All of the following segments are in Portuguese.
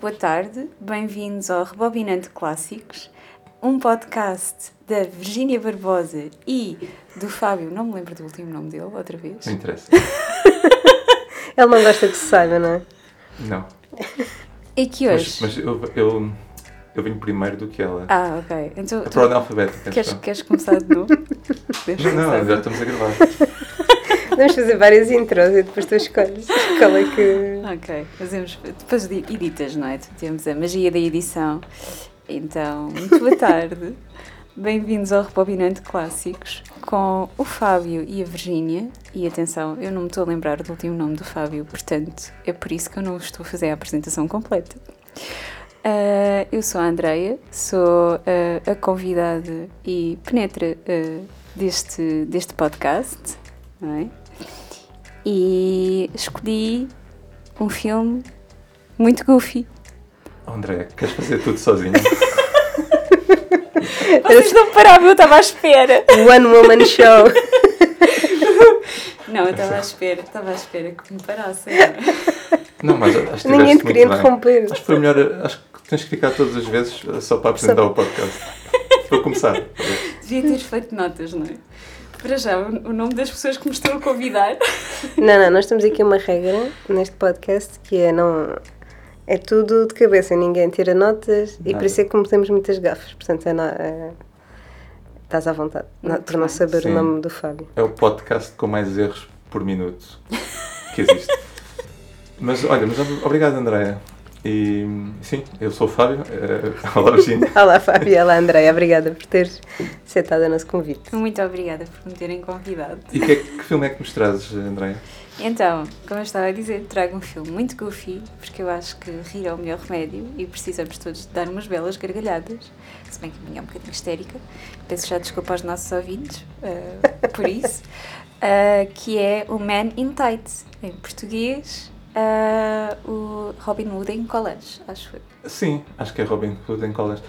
Boa tarde, bem-vindos ao Rebobinante Clássicos, um podcast da Virgínia Barbosa e do Fábio, não me lembro do último nome dele, outra vez. Não interessa. Ele não gosta que se saiba, não é? Não. E que hoje. Mas, mas eu, eu, eu venho primeiro do que ela. Ah, ok. Então, A tu- por analfabética. queres, então. queres começar de novo? Não, não, já estamos a gravar. Vamos fazer várias intros e depois tu escolhes qual é que. Ok, fazemos. Depois de- editas, não é? Temos a magia da edição. Então, muito boa tarde. Bem-vindos ao Rebobinante Clássicos com o Fábio e a Virgínia. E atenção, eu não me estou a lembrar do último nome do Fábio, portanto, é por isso que eu não estou a fazer a apresentação completa. Ah, eu sou a Andreia, sou ah, a convidada e penetra ah, deste, deste podcast, é? E escolhi um filme muito goofy. Oh, André, queres fazer tudo sozinho? Vocês não paravam, eu estava à espera. One Woman Show. Não, eu estava à espera, estava à espera que me parassem. Não, mas acho que Ninguém te queria interromper. Acho que foi melhor. Acho que tens que ficar todas as vezes só para apresentar o podcast. Para começar. Devia ter feito notas, não é? Para já, o nome das pessoas que me estão a convidar. Não, não, nós temos aqui uma regra neste podcast que é não. É tudo de cabeça, ninguém tira notas e por Nada. isso é que cometemos muitas gafas. Portanto, é, é- estás à vontade não- Muito por não saber Sim. o nome do Fábio. É o podcast com mais erros por minuto que existe. Mas olha, mas ob- obrigado, Andréia. E sim, eu sou o Fábio. eh, olá, Virginia. Olá, Fábio. Olá, Andréia. Obrigada por teres aceitado o nosso convite. Muito obrigada por me terem convidado. E que, é- que filme é que nos trazes, Andréia? Então, como eu estava a dizer, trago um filme muito goofy, porque eu acho que rir é o melhor remédio e precisamos todos dar umas belas gargalhadas. Se bem que a minha é um bocadinho histérica. Peço já desculpa aos nossos ouvintes eh, por isso. Eh, que é o Man in Tights, em português, eh, o Robin Hood em College, acho eu. Sim, acho que é Robin Hood em College.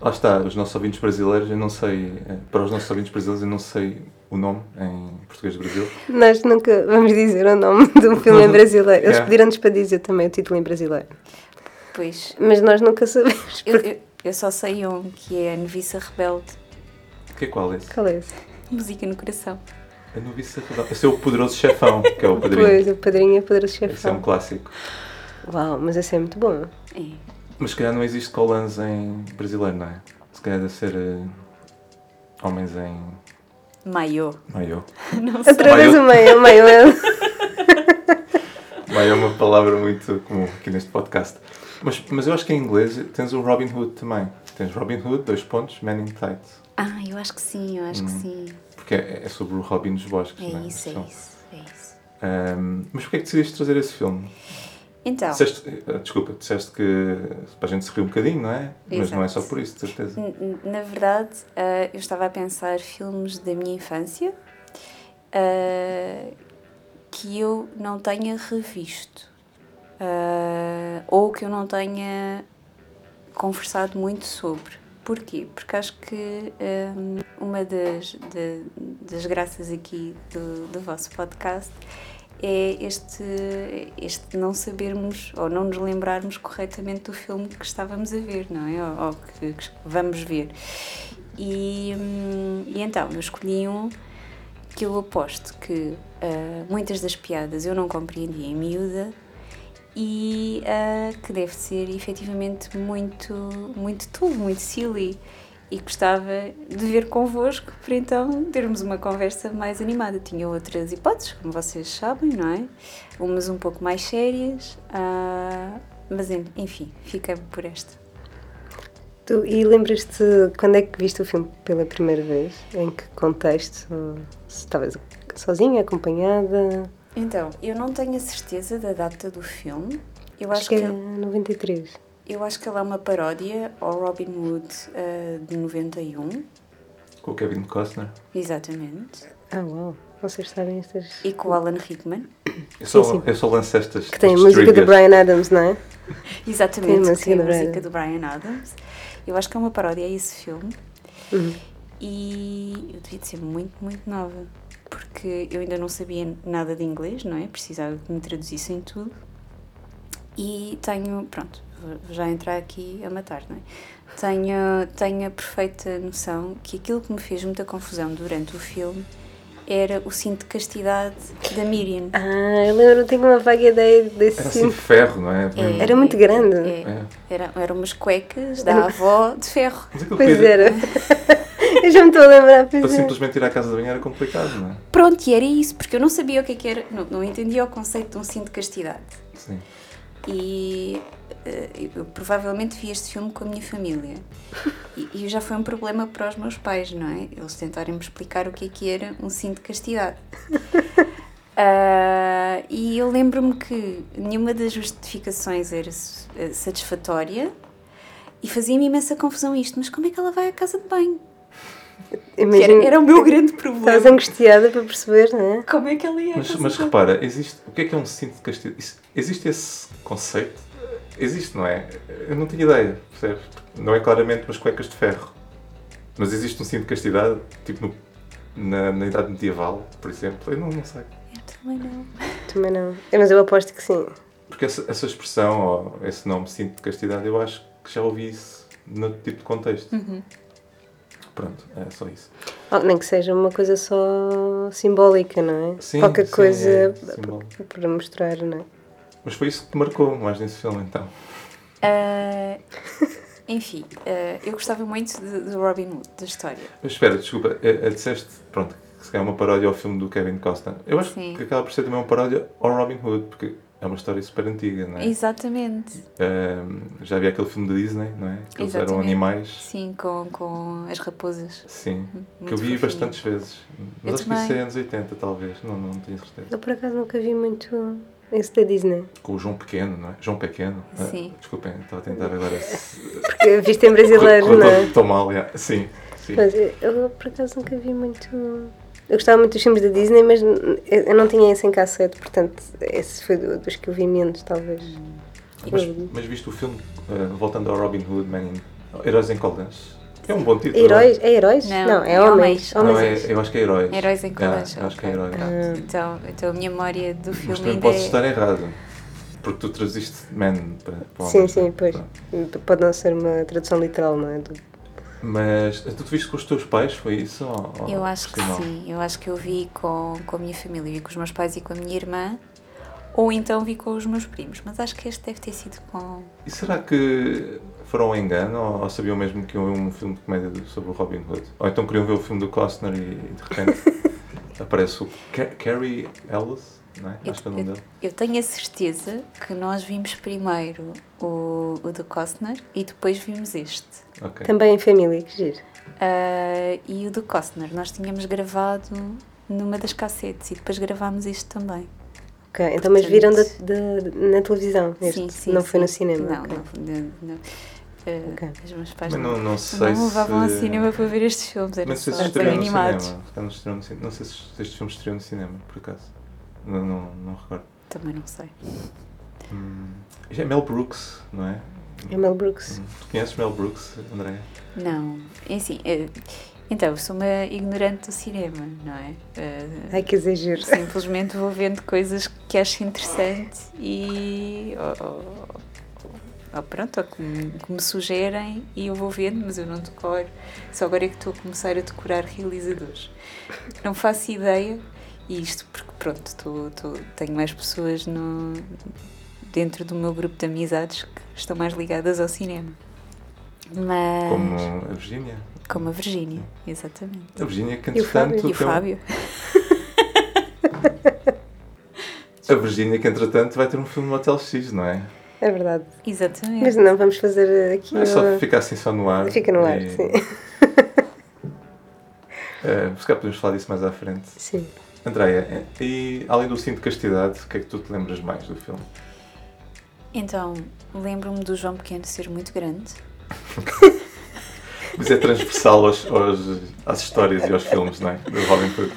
Lá está, os nossos ouvintes brasileiros, eu não sei, eh, para os nossos ouvintes brasileiros, eu não sei o nome em português do Brasil. Nós nunca vamos dizer o nome do filme em brasileiro. Eles Yeah. pediram-nos para dizer também o título em brasileiro. Pois, Mas nós nunca sabemos. eu, eu, eu só sei um, que é a Noviça Rebelde, Que é qual é esse? Qual é esse? música no coração. A noviça rebelde. Esse é o poderoso chefão, que é o padrinho. Pois, o padrinho é poderoso Esse é um chefão. clássico. Uau, mas esse é muito bom. É. Mas se calhar não existe colãs em brasileiro, não é? Se calhar deve ser eh, homens em Maiô. maiô. Não sei. Outra vez o o meio é... Maiô é uma palavra muito comum aqui neste podcast. Mas, mas eu acho que em inglês tens o Robin Hood também. Tens Robin Hood, dois pontos, Man in Tights. Ah, eu acho que sim, eu acho que Hum. sim. Porque é, é sobre o Robin dos Bosques, É não é? isso, é isso, é isso. ahm, mas porquê é que decidiste trazer esse filme? Então, Disseste, eh, desculpa, disseste que para a gente se rir um bocadinho, não é? Mas não é só Exato. por isso, de certeza. na verdade, ah, eu estava a pensar filmes da minha infância ah, que eu não tenha revisto ah, ou que eu não tenha conversado muito sobre. Porquê? Porque acho que hum, uma das, de- das graças aqui do, do vosso podcast é este, este não sabermos ou não nos lembrarmos corretamente do filme que estávamos a ver, não é? Ou, ou que, que vamos ver. E, hum, e então, eu escolhi um que eu aposto que ah, muitas das piadas eu não compreendi em miúda e ah, que deve ser efetivamente muito, muito tudo, muito silly. E gostava de ver convosco para então termos uma conversa mais animada. Tinha outras hipóteses, como vocês sabem, não é? Umas um pouco mais sérias, ah, mas en- enfim, fica por esta. Tu, e lembras-te quando é que viste o filme pela primeira vez? Em que contexto? Se estavas sozinha, acompanhada? Então, eu não tenho a certeza da data do filme. Eu Acho, acho, que que, é 93. eu acho que ela é uma paródia ao Robin Hood ah, de 91. Com o Kevin Costner. Exatamente. Ah, uau. Vocês sabem estas... E com o Alan Rickman. Eu só, sim. eu só lanço estas. Que tem a música do. Brian Adams, não é? Exatamente, Tem a que música tem a do Brian música do Brian Adams. Eu acho que é uma paródia a esse filme. Uhum. E eu devia de ser muito, muito nova. Porque eu ainda não sabia nada de inglês, não é? Precisava que me traduzissem tudo. E tenho, pronto, vou já entrar aqui a matar, não é? Tenho, tenho a perfeita noção que aquilo que me fez muita confusão durante o filme era o cinto de castidade da Miriam. Ah, eu lembro, tenho uma vaga ideia desse Era assim cinto. de ferro, não é? É, Era muito grande. É, É. Era, eram umas cuecas da avó de ferro. Pois era. já me estou a lembrar, Para é. simplesmente ir à casa da banho era complicado, não é? Pronto, e era isso, porque eu não sabia o que é que era, não, não entendia o conceito de um cinto de castidade. Sim. E eh, eu provavelmente vi este filme com a minha família. E, e já foi um problema para os meus pais, não é? Eles tentarem me explicar o que é que era um cinto de castidade. Ah, e eu lembro-me que nenhuma das justificações era eh, satisfatória e fazia-me imensa confusão isto. Mas como é que ela vai à casa de banho? Era, era o meu grande estavas problema. angustiada para perceber, não é? Como é que ela ia à Mas, mas repara, existe, o que é que é um cinto de castigo? Existe esse conceito? Existe, não é? Eu não tinha ideia, percebes? Não é claramente umas cuecas de ferro. Mas existe um cinto de castidade, tipo no- na, na idade medieval, por exemplo. Eu não, não sei. Eu também não. Também não. É, Mas eu aposto que sim. Porque essa, essa expressão, ou esse nome cinto de castidade, eu acho que já ouvi isso no tipo de contexto. Uhum. Pronto, é só isso. Oh, nem que seja uma coisa só simbólica, não é? Sim, Qualquer sim, coisa é para mostrar, não é? Mas foi isso que te marcou mais nesse filme, então. Ah, enfim, ah, eu gostava muito de Robin Hood, da história. Mas espera, desculpa, é, é, disseste, pronto, que se calhar é uma paródia ao filme do Kevin Costner. Eu acho Sim. que acaba por ser também uma paródia ao Robin Hood, porque é uma história super antiga, não é? Exatamente. Ahm, já havia aquele filme da Disney, não é? Que eles eram animais. Sim, com, com as raposas. Sim, que Muito eu vi fofinho. bastantes vezes. Mas Eu acho que isso é também. anos 80, talvez, não, não tenho certeza. Eu por acaso nunca vi muito esse da Disney. Com o João Pequeno, não é? João Pequeno? Ah, Sim. desculpem, estava a tentar agora. Porque visto em brasileiro, não é? Estou mal, já. sim. sim. Mas eu, eu, por acaso nunca vi muito. Eu gostava muito dos filmes da Disney, mas eu não tinha esse em cassete, portanto, esse foi do- dos que eu vi menos, talvez. Mas, mas viste o filme, ah, voltando ao Robin Hood, Man in, Heróis em Colãs? É um bom título. Heróis? É heróis? Não, é é homens. homens. Não, é, eu acho que é Heróis. Heróis em Ah, colégio. eu acho que é Heróis. pronto. Então, então a minha memória do Mas filme também ainda posso é... estar errado. Porque tu traduziste Man para, para Sim, homens, sim, não é? pois. Pronto. Pode não ser uma tradução literal, não é? Do- Mas tu te viste com os teus pais, foi isso? Ou, Eu acho que não? sim. Eu acho que eu vi com, com a minha família. Vi com os meus pais e com a minha irmã. Ou então vi com os meus primos. Mas acho que este deve ter sido com... E será que foram ao engano ou, ou sabiam mesmo que iam ver um filme de comédia sobre o Robin Hood? Ou então queriam ver o filme do Costner e, e de repente aparece o Ca Carrie Ellis, é? Eu, é eu- eu tenho a certeza que nós vimos primeiro o, o do Costner e depois vimos este. Ok. Também em família, que giro. Ah, e o do Costner nós tínhamos gravado numa das cassetes e depois gravámos este também. Ok, então, mas viram da, Portanto- da- na televisão? Este, sim, sim. não foi no sim. cinema? Não, ok. não, não, não. Ok. Os meus pais Mas não, não, sei não levavam se... ao cinema para ver estes filmes, eram Não sei só se animados. cinema. Não estreou no cinema. Não sei se se este filme estreou no cinema, por acaso. Não, não, não recordo. Também não sei. Hum, é Mel Brooks, não é? É Mel Brooks. Hum. Tu conheces Mel Brooks, André? Não, é assim. eh, então, sou uma ignorante do cinema, não é? Eh, Ai, que exagero. simplesmente vou vendo coisas que acho interessante e. Ou, ou- ou pronto, ou que me, que me sugerem e eu vou vendo, mas eu não decoro. Só agora é que estou a começar a decorar realizadores. Não faço ideia, e isto porque, pronto, estou, estou- tenho mais pessoas no, dentro do meu grupo de amizades que estão mais ligadas ao cinema. Mas. Como a Virgínia. Como a Virgínia, exatamente. A Virgínia que, E o Fábio? entretanto... E o Fábio. A Virgínia que, entretanto, vai ter um filme no Hotel X, não é? É verdade. Exatamente. Mas não, vamos fazer aqui. Não é só ficar assim só no ar. Fica no ar, e, sim. eh, se calhar podemos falar disso mais à frente. Sim. Andréia, e além do cinto de castidade, o que é que tu te lembras mais do filme? Então, lembro-me do João Pequeno ser muito grande. Mas é transversal aos, aos- às histórias e aos filmes, não é? Do Robin Hood.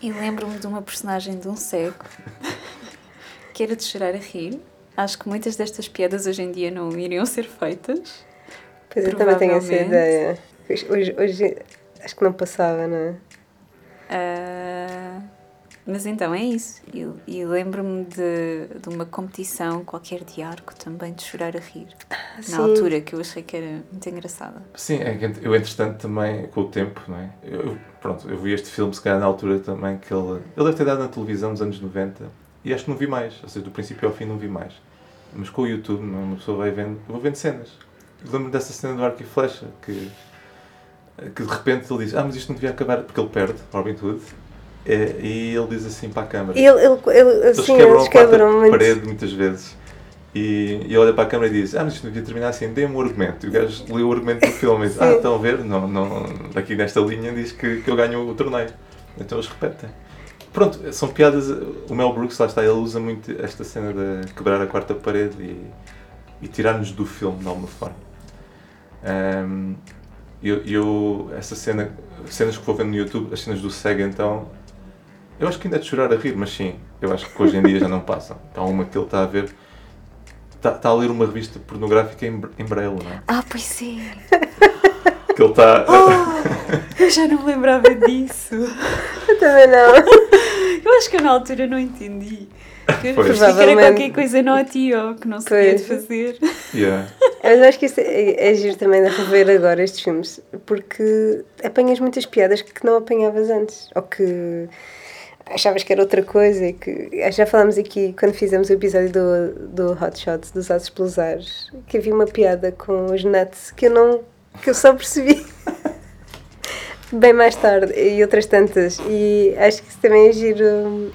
E lembro-me de uma personagem de um cego que era de chorar a rir. Acho que muitas destas piadas hoje em dia não iriam ser feitas. Pois eu também tenho essa ideia. Hoje, hoje, hoje acho que não passava, não é? Ah, Mas então é isso. E, e lembro-me de, de uma competição qualquer de arco também de chorar a rir. Na Sim. altura, que eu achei que era muito engraçada. Sim, é que eu entretanto também, com o tempo, não é? Eu, pronto, eu vi este filme se calhar na altura também que ele... Ele deve ter dado na televisão nos anos 90 e acho que não vi mais. Ou seja, do princípio ao fim não vi mais. Mas com o YouTube, não é? uma pessoa vai vendo... Eu vou vendo cenas. Eu Lembro-me dessa cena do arco e flecha que... Que de repente ele diz, ah, mas isto não devia acabar porque ele perde, Robin Hood. É, e ele diz assim para a câmara. Ele, ele, ele, Eles assim, quebram eles a quarta quebram muito. parede muitas vezes. E, e olha para a câmera e diz: Ah, mas isto não devia terminar assim, dê-me o argumento. E o gajo lê o argumento do filme e diz: Ah, estão a ver? Não, não, aqui nesta linha diz que, que eu ganho o torneio. Então eles repetem. Pronto, são piadas. O Mel Brooks, lá está, ele usa muito esta cena de quebrar a quarta parede e, e tirar-nos do filme de alguma forma. Ahm, eu, eu, essa cena, cenas que vou vendo no YouTube, as cenas do Sega, então, eu acho que ainda é de chorar a rir, mas sim, eu acho que hoje em dia já não passam. Então, uma que ele está a ver, está, está a ler uma revista pornográfica em, em braille, não é? Ah, pois é! Que ele está. Oh, eu já não me lembrava disso. Eu também não. Eu acho que eu na altura não entendi. Que Pois. pensei que era qualquer coisa naughty ou que não se podia de fazer. Yeah. Mas eu acho que isso é, é giro também de rever agora estes filmes, porque apanhas muitas piadas que não apanhavas antes, ou que achavas que era outra coisa e que já falámos aqui quando fizemos o episódio do, do Hot Shots dos Atos pelos Ares, que havia uma piada com os nuts que eu não que eu só percebi bem mais tarde e outras tantas e acho que isso também é giro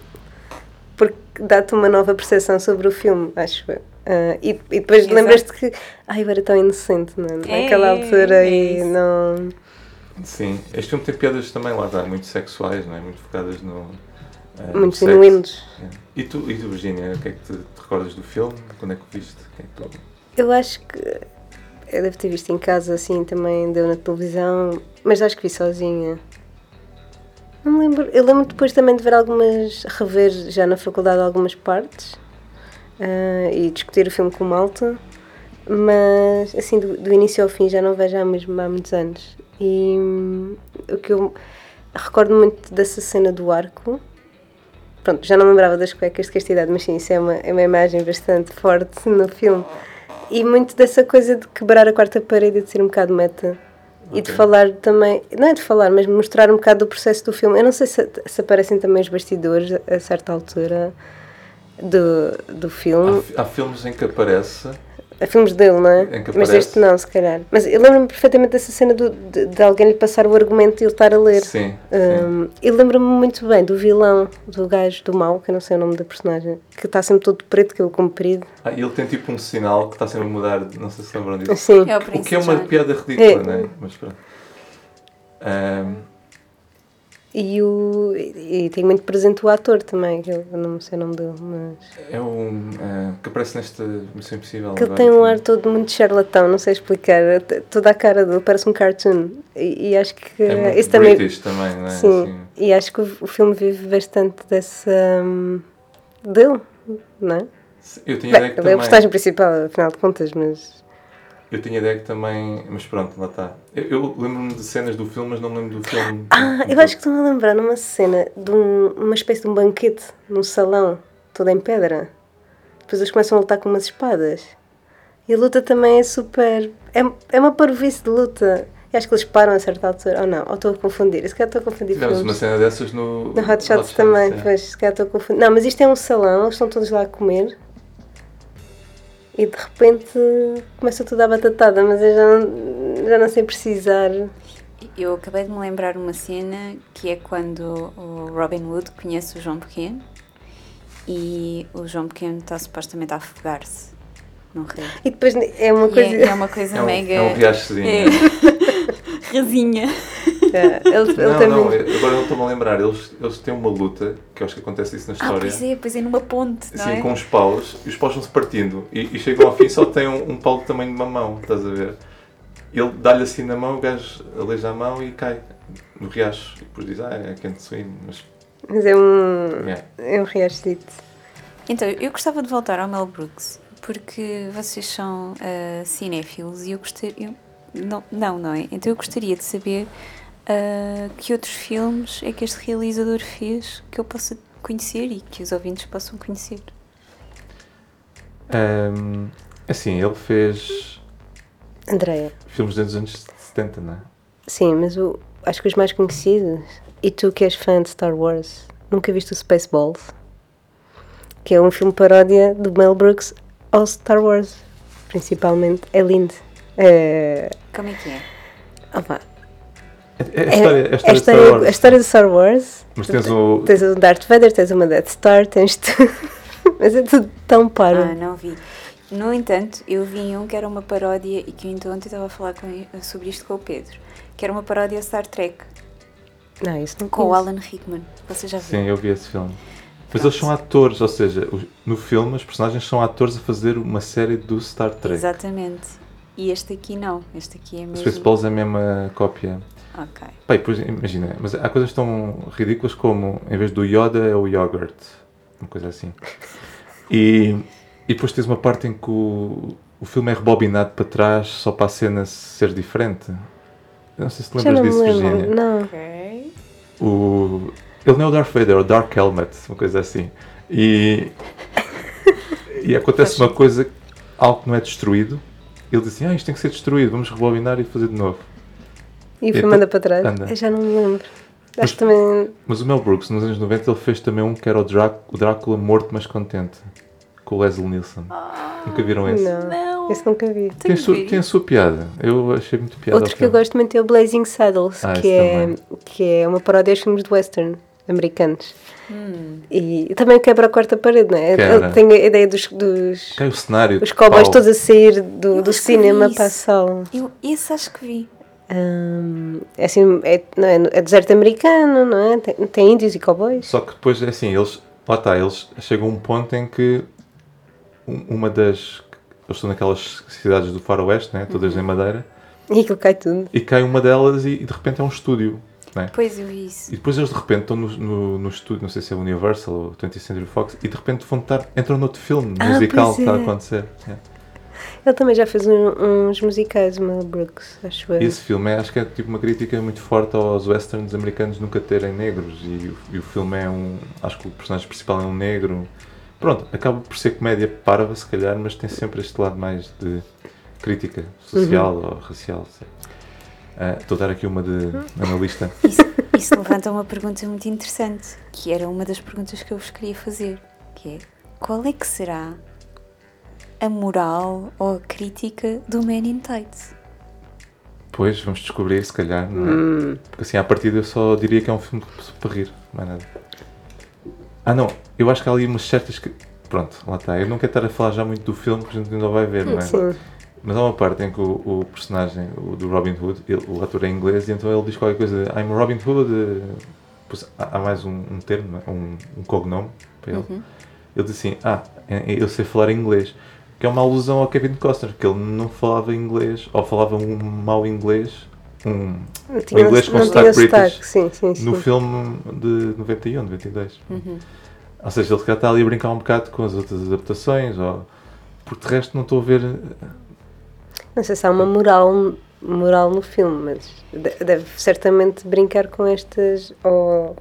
porque dá-te uma nova percepção sobre o filme, acho eu. Ah, e, e depois lembras-te que ai, eu era tão inocente não? É, naquela altura é e não. Sim, este filme tem piadas também lá, está, muito sexuais, não é? Muito focadas no. no muito genuínos. É. E tu, e tu, Virginia, o que é que te, te recordas do filme? Quando é que o viste? É que tu... Eu acho que eu devo ter visto em casa assim também, deu na televisão, mas acho que vi sozinha. Não lembro. Eu lembro depois também de ver algumas, rever já na faculdade algumas partes ah, e discutir o filme com malta, mas assim do, do início ao fim já não vejo há mesmo há muitos anos. E hum, o que eu recordo muito dessa cena do arco. Pronto, já não me lembrava das cuecas de castidade, mas sim, isso é uma, é uma imagem bastante forte no filme. E muito dessa coisa de quebrar a quarta parede e de ser um bocado meta. E de falar também, não é de falar, mas mostrar um bocado do processo do filme. Eu não sei se, se aparecem também os bastidores a certa altura do, do Há, filme. fi- há filmes em que aparece. Há filmes dele, não é? Em que Mas aparece. este não, se calhar. Mas eu lembro-me perfeitamente dessa cena do, de, de alguém lhe passar o argumento e ele estar a ler. Sim. sim. Um, e lembro-me muito bem do vilão, do gajo do mal, que eu não sei o nome da personagem, que está sempre todo preto, cabelo comprido. Ah, e ele tem tipo um sinal que está sempre a mudar, não sei se lembram disso. Assim. É o O que é uma piada ridícula, É. não é? Mas pronto. Ahm, E, o, e, e tem muito presente o ator também, que eu não sei o nome dele, mas. é um. ah, que aparece nesta Missão Impossível. Que ele tem um também. ar todo muito charlatão, não sei explicar. Toda a cara dele parece um cartoon. E, e acho que É muito isso também. Também, não é? Sim, Assim, e acho que o, o filme vive bastante dessa. hum, dele, não é? eu tinha Bem, ideia que ele é a também. personagem principal, afinal de contas, mas. Eu tinha ideia que também. Mas pronto, lá está. Eu, eu lembro-me de cenas do filme, mas não me lembro do filme. Ah, eu acho que estou-me a lembrar numa cena de um- uma espécie de um banquete num salão, todo em pedra. Depois eles começam a lutar com umas espadas. E a luta também é super. É, é uma parvoíce de luta. E acho que eles param a certa altura. Ou não, ou estou a confundir. Se calhar estou a confundir Tivemos uma cena dessas no. No Hot Shots também, é. pois, se calhar estou a confundir. Não, mas isto é um salão, eles estão todos lá a comer. E de repente começa tudo a batatada, mas eu já não, já não sei precisar. Eu acabei de me lembrar uma cena que é quando o Robin Hood conhece o João Pequeno e o João Pequeno está supostamente a afogar-se num rio. E depois é uma E coisa. é, é uma coisa É um, mega. é um riachozinho. É. Rasinha. É, ele, ele Não, não, muito- eu- agora não estou-me a lembrar. Eles, eles têm uma luta, que eu acho que acontece isso na Ah, história. pois é, pois é, numa ponte, não Sim, é? com os paus, e os paus vão-se partindo. E, e chegam ao fim só tem um, um pau do tamanho de uma mão, estás a ver? Ele dá-lhe assim na mão, o gajo aleija a mão e cai no riacho. E depois diz, ah, é quente swim, mas. Mas é um. Yeah. É um riachito. Então, eu gostava de voltar ao Mel Brooks, porque vocês são ah, cinéfilos e eu gostaria. Não, não, não é? Então eu gostaria de saber ah, que outros filmes é que este realizador fez que eu possa conhecer e que os ouvintes possam conhecer. Ahm, assim, ele fez Andreia. filmes dos anos 70, não é? Sim, mas o, acho que os mais conhecidos. E tu que és fã de Star Wars, nunca viste o Spaceballs? Que é um filme paródia do Mel Brooks ao Star Wars, principalmente. É lindo. É, Como é que é? É, opa, é a é- história, é a história de Star história, Wars. a história de Star Wars. Mas tens o. Tens o Darth Vader, tens uma Death Star, tens tudo. mas é tudo tão paro. Ah, não vi. No entanto, eu vi um que era uma paródia e que eu então ontem estava a falar com- sobre isto com o Pedro, que era uma paródia Star Trek, Não, isso não com o. Alan Rickman. Você já viu? Sim, eu vi esse filme. Mas eles são atores, ou seja, no filme os personagens são atores a fazer uma série do Star Trek. Exatamente. E este aqui não. Este aqui é mesmo. Spaceballs é a mesma cópia. Ok. Bem, pois imagina, mas há coisas tão ridículas como em vez do Yoda é o yogurt. Uma coisa assim. E, e depois tens uma parte em que o, o filme é rebobinado para trás só para a cena ser diferente. Eu não sei se te Já lembras disso, lembro. Virginia. Não. Ok. O, ele não é o Darth Vader, é o Dark Helmet, uma coisa assim. E, e acontece uma coisa, algo que não é destruído. Ele diz assim, ah, isto tem que ser destruído, vamos rebobinar e fazer de novo. E o Então, filme anda para trás? anda. Eu já não me lembro. Mas- Acho também. Mas o Mel Brooks, nos anos 90, ele fez também um que era o, Drá- o Drácula morto mas contente, com o Leslie Nielsen. Nunca viram esse? Não. Não. Esse nunca vi. Tem, tem a sua piada. Eu achei muito piada. Outro que eu filme. gosto muito é o Blazing Saddles, Ah, que, é, também. que é uma paródia aos filmes de western americanos. Hum. E também quebra a quarta parede, não é? Tem a ideia dos, dos Cai o cenário. os cowboys todos a sair do, do que cinema para a isso. sala. Eu, esse acho que vi. Hum, é assim, é, não é, é deserto americano, não é? Tem, tem índios e cowboys. Só que depois, é assim, eles, lá está, eles chegam a um ponto em que um- uma das. Eles estão naquelas cidades do faroeste, né, todas Uhum. em madeira, E aquilo cai tudo. e cai uma delas e, e de repente é um estúdio. Né? Pois eu vi isso. E depois eles de repente estão no, no, no estúdio, não sei se é Universal ou 20th Century Fox, e de repente vão estar, entram noutro filme Ah, musical que está a é. acontecer. É. Ele também já fez um- uns musicais, o Mel Brooks, acho eu. Esse filme é, acho que é tipo uma crítica muito forte aos westerns americanos nunca terem negros e, e o filme é um. Acho que o personagem principal é um negro. Pronto, acaba por ser comédia parva, se calhar, mas tem sempre este lado mais de crítica social ou racial. sei. Ah, Estou a dar aqui uma de analista. Isso, isso levanta uma pergunta muito interessante, que era uma das perguntas que eu vos queria fazer, que é qual é que será a moral ou a crítica do Man in Tights? Pois, vamos descobrir, se calhar, não é? Hum, Porque assim, à partida eu só diria que é um filme para rir, mais nada. Ah não, eu acho que há ali umas certas que. Pronto, lá está. Eu não quero estar a falar já muito do filme, porque a gente ainda vai ver, não é? sim. Mas há uma parte em que o, o personagem, o do Robin Hood, ele- o ator é inglês, e então ele diz qualquer coisa, I'm Robin Hood. eh, pois há, há mais um, um termo, é? um, um cognome para ele. Uhum. Ele diz assim: Ah, eh, eu sei falar inglês. Que é uma alusão ao Kevin Costner, que ele não falava inglês, ou falava um mau inglês, um, o inglês com sotaque british sim, sim, sim. no filme de 91, 92. Uhum. Ou seja, ele está ali a brincar um bocado com as outras adaptações, ou... porque de resto não estou a ver. Não sei se há uma moral, moral no filme, mas de- deve certamente brincar com estas. Ou,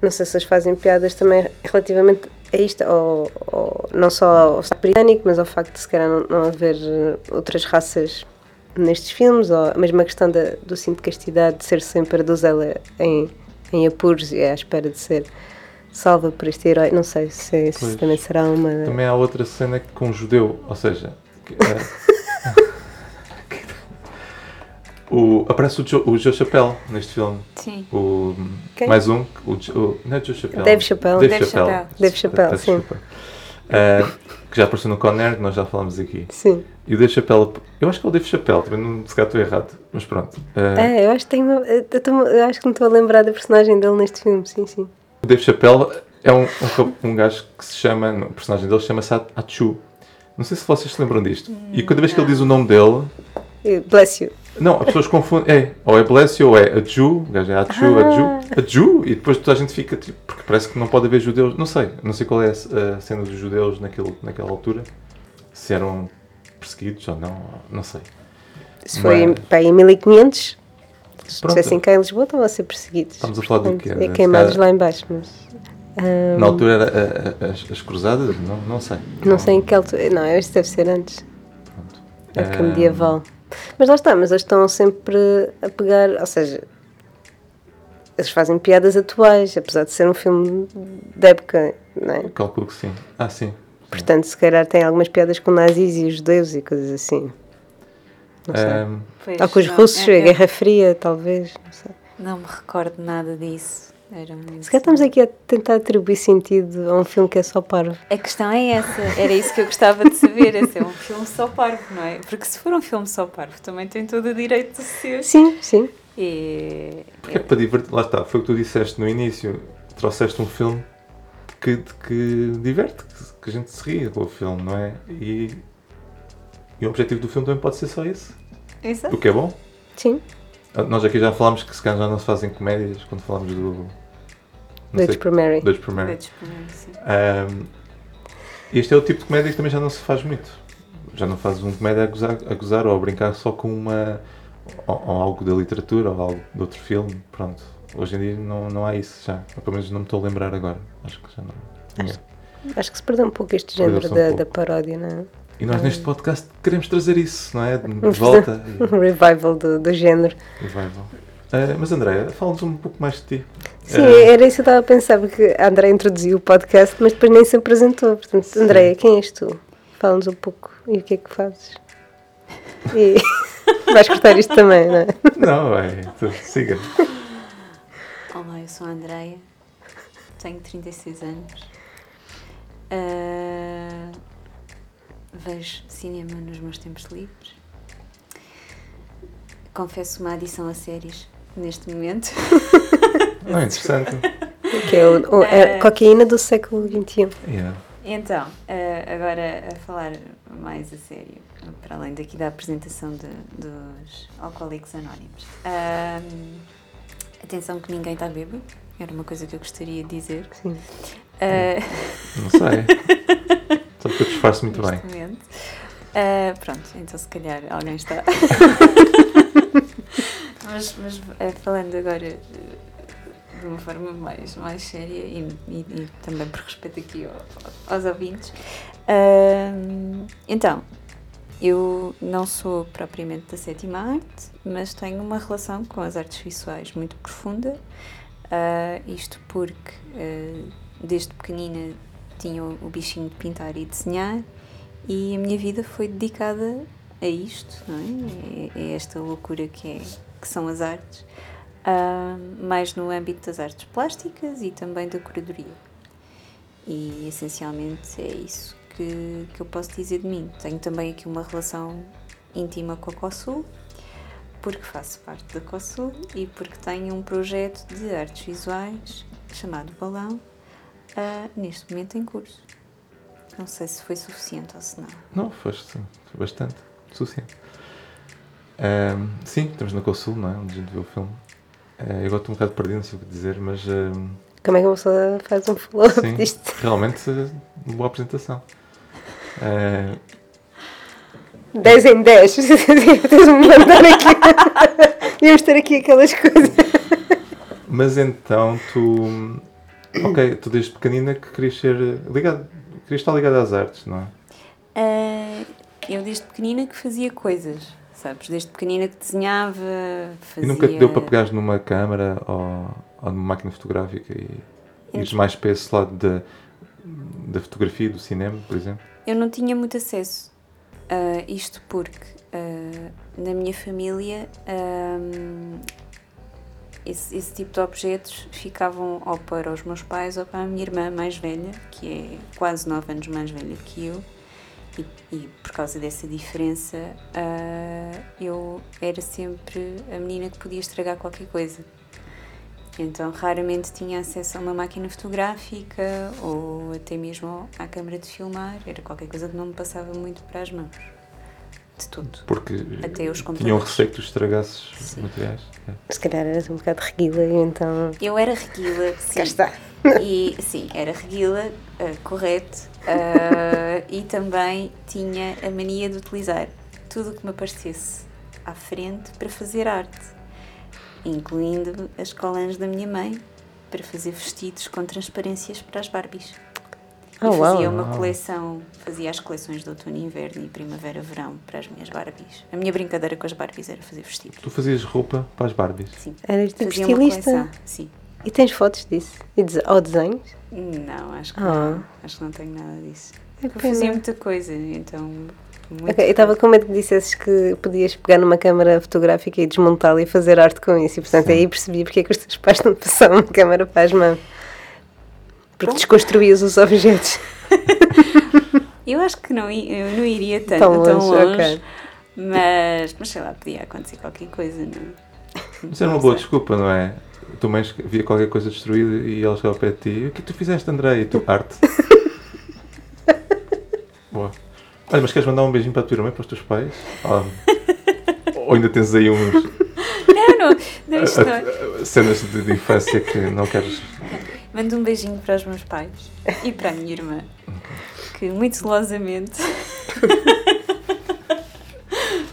não sei se eles fazem piadas também relativamente a isto, ou, ou não só ao Estado britânico, mas ao facto de se calhar não, não haver eh, outras raças nestes filmes, ou a mesma questão da, do cinto de castidade, de ser sempre a donzela em, em apuros e à espera de ser salva por este herói. Não sei se, se também será uma. Também há outra cena com um judeu, ou seja. que, eh, o, aparece o Joe, o Joe Chappelle neste filme. Sim. O, Quem? Mais um. O, o, não é Joe Chappelle. Dave Chappelle. Dave Chappelle. Dave Chappelle, Peço sim. desculpa. Eh, que já apareceu no Conner, que nós já falamos aqui. Sim. E o Dave Chappelle, eu acho que é o Dave Chappelle, também não, se calhar estou errado, mas pronto. Eh, É, eu acho que tenho. Eu, tô- eu acho que me estou a lembrar da personagem dele neste filme, sim, sim. O Dave Chappelle é um, um, um gajo que se chama, o personagem dele chama-se Achu. Não sei se vocês se lembram disto. E cada vez que ele diz o nome dele, Eh, Bless you. Não, as pessoas confundem. É, ou é Bless you, ou é Aju, o gajo é Achu, Ah. Aju, Aju, e depois toda a gente fica tipo, porque parece que não pode haver judeus. Não sei, não sei qual é a, a cena dos judeus naquele, naquela altura. Se eram perseguidos ou não, não sei. Se foi Mas- para aí em 1500, se estivessem cá em Lisboa, estavam a ser perseguidos. Estamos a falar do Portanto, quê? É queimados lá em baixo, mas. Ahm, Na altura era a- a- as, as cruzadas? Não, não sei. Não sei em que altura. Não, isto deve ser antes. Pronto. Época Ahm, medieval. Mas lá está, mas eles estão sempre a pegar, ou seja, eles fazem piadas atuais, apesar de ser um filme da época, não é? Calculo que sim. Ah, sim. Portanto, se calhar tem algumas piadas com nazis e os judeus e coisas assim. Não sei. Ahm, Pois, Ou com os não, russos, é- a é- Guerra Fria, talvez. Não sei. Não me recordo nada disso. Era muito... Se calhar estamos aqui a tentar atribuir sentido a um filme que é só parvo. A questão é essa, era isso que eu gostava de saber, é se é um filme só parvo, não é? Porque se for um filme só parvo, também tem todo o direito de ser. Sim, sim. E, porque é para divertir. Lá está, foi o que tu disseste no início. Trouxeste um filme que, de que diverte, que, que a gente se ria com o filme, não é? E, e o objetivo do filme também pode ser só isso. Exato. O que é bom. Sim. Nós aqui já falámos que se calhar já não se fazem comédias quando falamos do. Doidos por Mary. Doidos por Mary. Por mim, sim. Ahm, este é o tipo de comédia que também já não se faz muito. Já não fazes uma comédia a gozar, a gozar ou a brincar só com uma. Ou, ou algo da literatura ou algo de outro filme. Pronto. Hoje em dia não, não há isso já. Ou pelo menos não me estou a lembrar agora. Acho que já não. Acho- Acho que se perdeu um pouco este género um da, pouco. da paródia, não é? E nós neste podcast queremos trazer isso, não é? De volta. Um revival do, do género. Vai. Ah, mas Andréia, fala-nos um pouco mais de ti. Sim, Ah, era isso que eu estava a pensar, porque a André introduziu o podcast, mas depois nem se apresentou. Portanto, Andréia, quem és tu? Fala-nos um pouco e o que é que fazes? E vais cortar isto também, não é? Não, vai, tu, siga. Olá, eu sou a Andreia, tenho 36 anos. Vejo cinema nos meus tempos livres. Confesso uma adição a séries neste momento. Ah, interessante. Que é o, o- a Ah. cocaína do século XXI. Yeah. Então, ah, agora a falar mais a sério, para além daqui da apresentação de- dos Alcoólicos Anónimos. Ah, atenção que ninguém está bêbado, era uma coisa que eu gostaria de dizer. Sim. Ah, Não sei. Só que eu disfarço muito bem. neste. Ah, pronto, então se calhar alguém está. mas mas ah, falando agora eh, de uma forma mais, mais séria e, e- e também por respeito aqui ao- aos ouvintes. ah, então, eu não sou propriamente da sétima arte, mas tenho uma relação com as artes visuais muito profunda. Ah, isto porque ah, desde pequenina tinha o o bichinho de pintar e desenhar e a minha vida foi dedicada a isto, é? É, é esta loucura que, é, que são as artes, ah, mais no âmbito das artes plásticas e também da curadoria. E essencialmente é isso que, que eu posso dizer de mim. Tenho também aqui uma relação íntima com a COSUL, porque faço parte da COSUL e porque tenho um projeto de artes visuais chamado Balão, ah, neste momento em curso. Não sei se foi suficiente ou se não. Não, foste sim, foi bastante. Suficiente. Ahm, sim, estamos na Consul, não é? Onde a gente vê o filme. Ah, eu agora estou um bocado perdido, não sei o que dizer, mas ahm, Como é que uma pessoa faz um follow-up sim, disto? realmente uma boa apresentação. Ah, 10 em 10. Tens-me mandar aqui. Devíamos ter aqui aquelas coisas. mas então tu. Ok, tu desde pequenina que querias ser ligado. Querias estar ligado às artes, não é? Ah, eu desde pequenina que fazia coisas, sabes? Desde pequenina que desenhava, E fazia... nunca te deu para pegares numa câmara ou, ou numa máquina fotográfica e ires mais para esse lado da, da fotografia, do cinema, por exemplo? Eu não tinha muito acesso a isto porque ah, na minha família ahm, esse, esse tipo de objetos ficavam ou para os meus pais ou para a minha irmã mais velha, que é quase 9 anos mais velha que eu. E, e por causa dessa diferença, ah, eu era sempre a menina que podia estragar qualquer coisa. Então raramente tinha acesso a uma máquina fotográfica ou até mesmo à câmara de filmar. Era qualquer coisa que não me passava muito para as mãos. De tudo. Porque Até os tinham receio que tu estragasses Sim. materiais. É. Se calhar eras um bocado reguila e então. Eu era reguila, sim. Cá está. E sim, era reguila, ah, correto. ah, e também tinha a mania de utilizar tudo o que me aparecesse à frente para fazer arte, incluindo as colãs da minha mãe, para fazer vestidos com transparências para as Barbies. Oh, e fazia uma coleção, fazia as coleções de outono inverno e primavera-verão para as minhas Barbies. A minha brincadeira com as Barbies era fazer vestidos. Tu fazias roupa para as Barbies. Sim. Eras tipo Fazia estilista. sim. E tens fotos disso? E de, ou desenhos? Não, acho que Ah. não. Acho que não tenho nada disso. É Eu fazia muita coisa, então. muito Ok, eu estava com medo que dissesses que podias pegar numa câmara fotográfica e desmontá-la e fazer arte com isso. E portanto Sim. aí percebi porque é que os teus pais não te passavam uma câmara para as mãos. Porque desconstruías os objetos. Eu acho que não, eu não iria tanto, Tão tão, longe, longe, ok. mas, mas sei lá, podia acontecer qualquer coisa, não? Mas era uma Não boa desculpa, não é? Tua mãe via qualquer coisa destruída e ela chegava ao pé de ti. O que é que tu fizeste, André? E tu, arte. Boa. Olha, mas queres mandar um beijinho para a tua irmã, para os teus pais? Ou, ou ainda tens aí uns Não, não, não, não. é. cenas de, de infância que não queres. Mando um beijinho para os meus pais e para a minha irmã, que muito zelosamente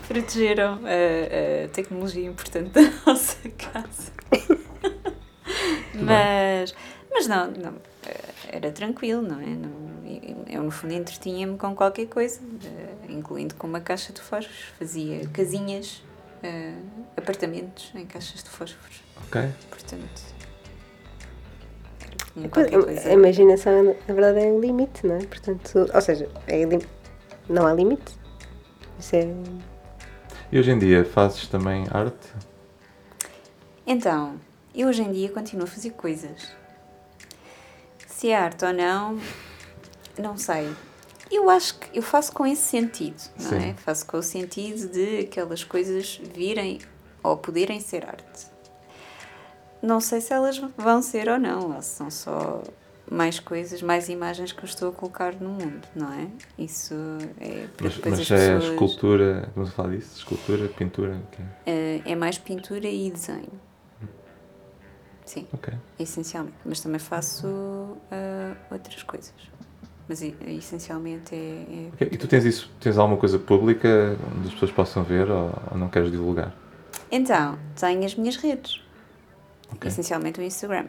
protegeram a, a tecnologia importante da nossa casa. Mas, mas não, não, era tranquilo, não é? Não, eu, no fundo, entretinha-me com qualquer coisa, eh, incluindo com uma caixa de fósforos. Fazia casinhas, eh, apartamentos em caixas de fósforos. Ok? Portanto, coisa. A imaginação, na verdade, é o limite, não é? Portanto, ou seja, é lim- não há limite. Isso é. E hoje em dia fazes também arte? Então, eu hoje em dia continuo a fazer coisas. Se é arte ou não, não sei. Eu acho que eu faço com esse sentido, não Sim. é? Faço com o sentido de aquelas coisas virem ou poderem ser arte. Não sei se elas vão ser ou não, se são só mais coisas, mais imagens que eu estou a colocar no mundo, não é? Isso é Mas, mas as é pessoas... escultura, vamos falar disso? Escultura, pintura? ok. Eh, é mais pintura e desenho. Sim. Ok. Essencialmente. Mas também faço ah, outras coisas. Mas essencialmente é. é- Ok, E tu tens isso, tens alguma coisa pública onde as pessoas possam ver ou, ou não queres divulgar? Então, tenho as minhas redes. Ok. Essencialmente o Instagram.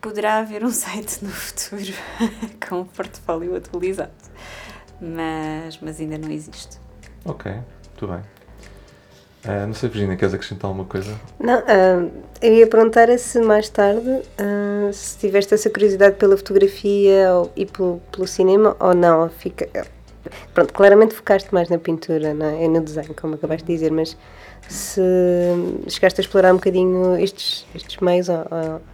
Poderá haver um site no futuro com um portfólio atualizado. Mas, mas ainda não existe. Ok, muito bem. Ah, não sei, Virginia, queres acrescentar alguma coisa? Não, ah, eu ia perguntar é se mais tarde ah, se tiveste essa curiosidade pela fotografia ou, e pelo, pelo cinema ou não. Fica, pronto, claramente focaste mais na pintura não é? e no desenho, como acabaste de dizer, mas se chegaste a explorar um bocadinho estes, estes meios ou,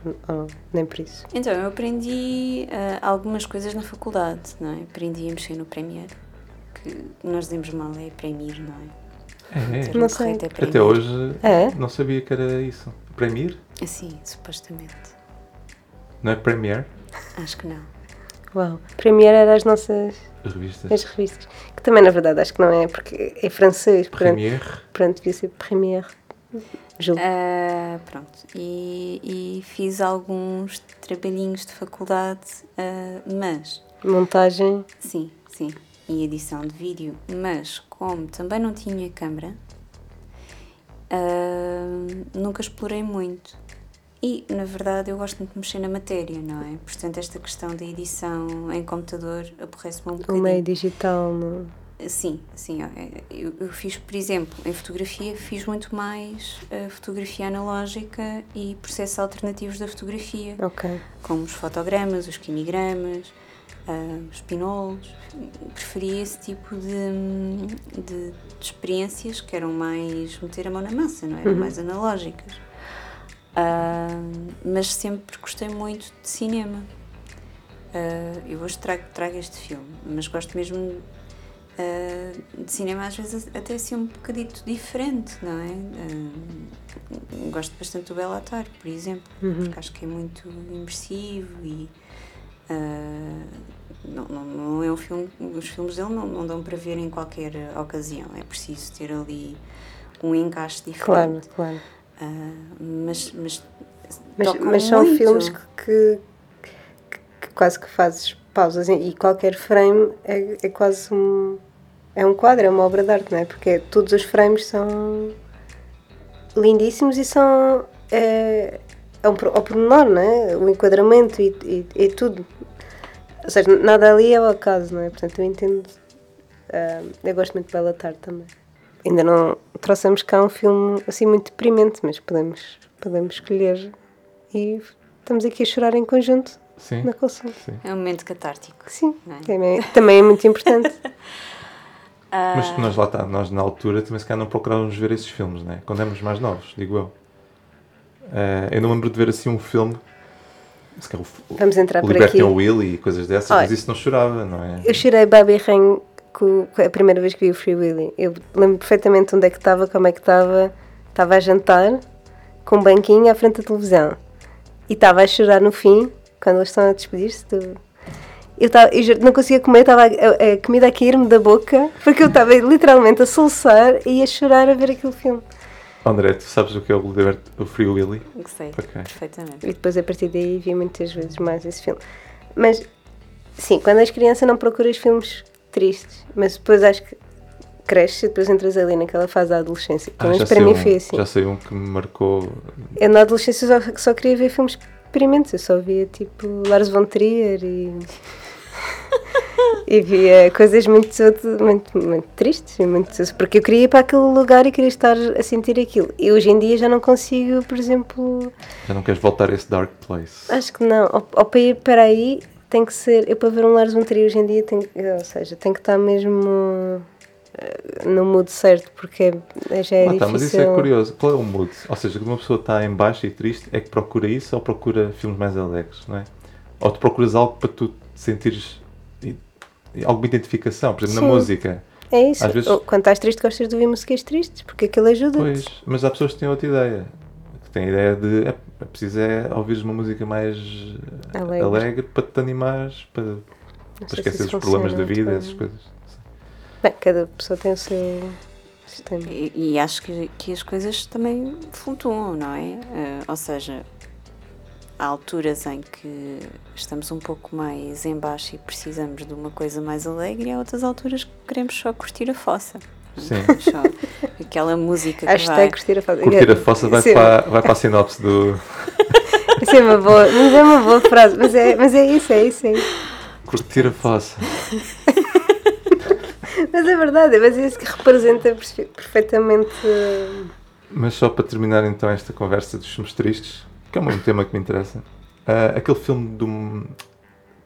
ou- ou nem por isso. Então, eu aprendi ah, algumas coisas na faculdade, não é? Aprendi a mexer no Premiere, que nós dizemos mal, é Premiere, não é? É, é. Não sei. é. Até hoje É? não sabia que era isso. Premiere? Sim, supostamente. Não é Premiere? Acho que não. Uau. Premiere era as nossas As revistas? as revistas, que também na verdade acho que não é, porque é francês, portanto, Premiere? portanto devia ser Premiere. Julgo. Ah, pronto, e, e fiz alguns trabalhinhos de faculdade, ah, mas, Montagem. sim, sim, e edição de vídeo, mas como também não tinha câmara, ah, nunca explorei muito. E, na verdade, eu gosto muito de mexer na matéria, não é? Portanto, esta questão da edição em computador aborrece-me um O bocadinho. meio digital. Não? Sim, sim. ó, é, Eu, eu fiz, por exemplo, em fotografia, fiz muito mais a fotografia analógica e processos alternativos da fotografia, Ok. como os fotogramas, os quimigramas, ah, os pinolos. Preferia esse tipo de, de, de experiências que eram mais meter a mão na massa, não eram mais analógicas. Ah, mas sempre gostei muito de cinema. Ah, eu hoje trago, trago este filme, mas gosto mesmo uh, de cinema às vezes até assim um bocadito diferente, não é? Uh, gosto bastante do Bellatar, por exemplo, porque acho que é muito imersivo e uh, não, não, não é um filme, os filmes dele não, não dão para ver em qualquer ocasião, é preciso ter ali um encaixe Claro, diferente. claro. Uh, mas, mas, Mas, mas são filmes que, que, que- quase que fazes pausas e, qualquer frame é, é quase um. É um quadro, é uma obra de arte, não é? Porque todos os frames são lindíssimos e são. é, ao, por- ao pormenor, não é? O enquadramento e, e, e tudo. Ou seja, nada ali é ao acaso, não é? Portanto, eu entendo. ah, eu gosto muito de Bela Tarde também. Ainda não trouxemos cá um filme assim muito deprimente, mas podemos, podemos escolher e estamos aqui a chorar em conjunto Sim. na consola. Sim. É um momento catártico. Sim, é? também, também é muito importante. Ah, Mas nós lá está, nós na altura também se calhar não procurávamos ver esses filmes, né? Quando éramos mais novos, digo eu. Eh, eu não lembro de ver assim um filme. Se calhar o, Vamos entrar o por Liberty aqui. Willy e coisas dessas, Olha, mas isso não chorava, não é? Eu chorei Babi Rain com a primeira vez que vi o Free Willy. Eu lembro perfeitamente onde é que estava, como é que estava. Estava a jantar, com um banquinho à frente da televisão. E estava a chorar no fim, quando eles estão a despedir-se do... Eu, estava, eu não conseguia comer, estava a, a- comida a cair-me da boca, porque eu estava literalmente a soluçar e a chorar a ver aquele filme. André, tu sabes o que é o, Liberty, o Free Willy? sei, Ok. perfeitamente. E depois a partir daí vi muitas vezes mais esse filme. Mas sim, quando és criança não procuras filmes tristes, mas depois acho que cresces e depois entras ali naquela fase da adolescência. Pelo Ah, menos já, para sei mim um, foi assim. já sei um que me marcou. Eu na adolescência só, só queria ver filmes experimentos, eu só via tipo Lars von Trier e. e via coisas muito, muito, muito tristes, e muito, porque eu queria ir para aquele lugar e queria estar a sentir aquilo. E hoje em dia já não consigo, por exemplo, Já não queres voltar a esse dark place? Acho que não. Ou, ou para ir para aí tem que ser. Eu para ver um Lars von Trier hoje em dia tem, ou seja, tem que estar mesmo eh, no mood certo, porque é- já é Ah, tá, difícil. mas isso é curioso. Qual é o mood? Ou seja, quando uma pessoa está em baixo e triste, é que procura isso ou procura filmes mais alegres, não é? Ou tu procuras algo para tu te sentires alguma identificação, por exemplo, na Sim. música. É isso. às vezes- quando estás triste, gostas de ouvir músicas tristes, porque aquilo ajuda. Pois, mas há pessoas que têm outra ideia. Que têm a ideia de é, é preciso é ouvires uma música mais Alegre. alegre, para te animares, para, para esquecer os problemas da vida, muito essas bem. coisas. Bem, cada pessoa tem o seu sistema. E, e acho que, que as coisas também flutuam, não é? Eh, ou seja, há alturas em que estamos um pouco mais em baixo e precisamos de uma coisa mais alegre e há outras alturas que queremos só curtir a fossa. Sim. Aquela música que Hashtag vai... curtir a foto. Curtir a fossa vai, para, vai para a sinopse do Isso é uma boa, mas é uma boa frase. Mas é, mas é isso, é isso, é isso. curtir a fossa. Mas é verdade, mas é isso que representa perfe- perfeitamente. eh, Mas só para terminar então esta conversa dos filmes tristes, que é um tema que me interessa, ah, aquele filme do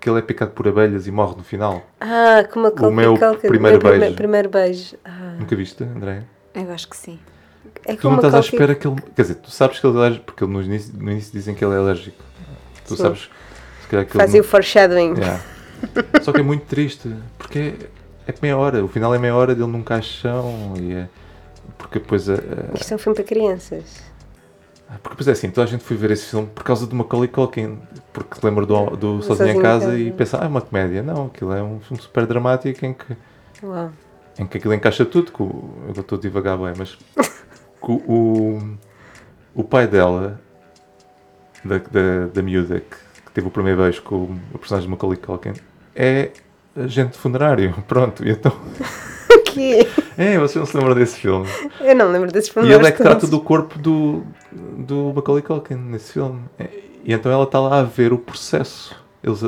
que ele é picado por abelhas e morre no final. Ah, como a O meu Calca- primeiro meu beijo. primeiro beijo. Ah, Nunca viste, André? Eu acho que sim. é Tu não estás à espera que ele. Quer dizer, tu sabes que ele é alérgico, porque ele no início, no início dizem que ele é alérgico. Tu Sim. sabes, se calhar que ele. Fazia o foreshadowing. Yeah. Só que é muito triste, porque é, é meia hora, o final é meia hora dele num caixão e é. Porque depois a, a- Isto é um filme para crianças. Porque depois é assim, toda a gente foi ver esse filme por causa de Macaulay Culkin, porque lembra do, do Sozinho, Sozinho em Casa e pensa, ah, é uma comédia. Não, aquilo é um filme super dramático em que, Uau. em que aquilo encaixa tudo, que o, eu estou a divagar bem, mas o, o, o pai dela, da, da, da miúda que, que teve o primeiro beijo com o, personagem de Macaulay Culkin, é agente funerário, pronto, e então, quê? é, vocês não se lembram desse filme. Eu não lembro desses E filmes. ele é que trata do corpo do, do Macaulay Culkin nesse filme. E então ela está lá a ver o processo. Eles,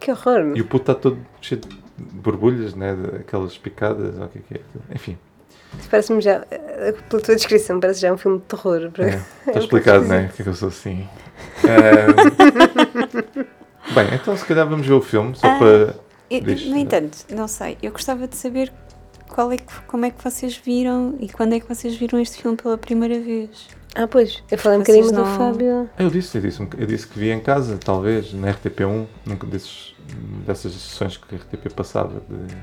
Que horror. e o puto está todo cheio de borbulhas, né? Aquelas picadas, ou o que é que é. Enfim, Parece-me já. Pela tua descrição, parece já um filme de terror. para- é, é está explicado, eu né? Porque é que eu sou assim. Bem, então se calhar vamos ver o filme, só Ah. para. E, Diz. no entanto, não sei, eu gostava de saber qual é que, como é que vocês viram e quando é que vocês viram este filme pela primeira vez. Ah, pois. Eu falei um bocadinho do não- Fábio. Ah, Eu disse, eu disse, eu disse que via em casa, talvez, na RTP1, nunca desses, dessas sessões que a RTP passava, de,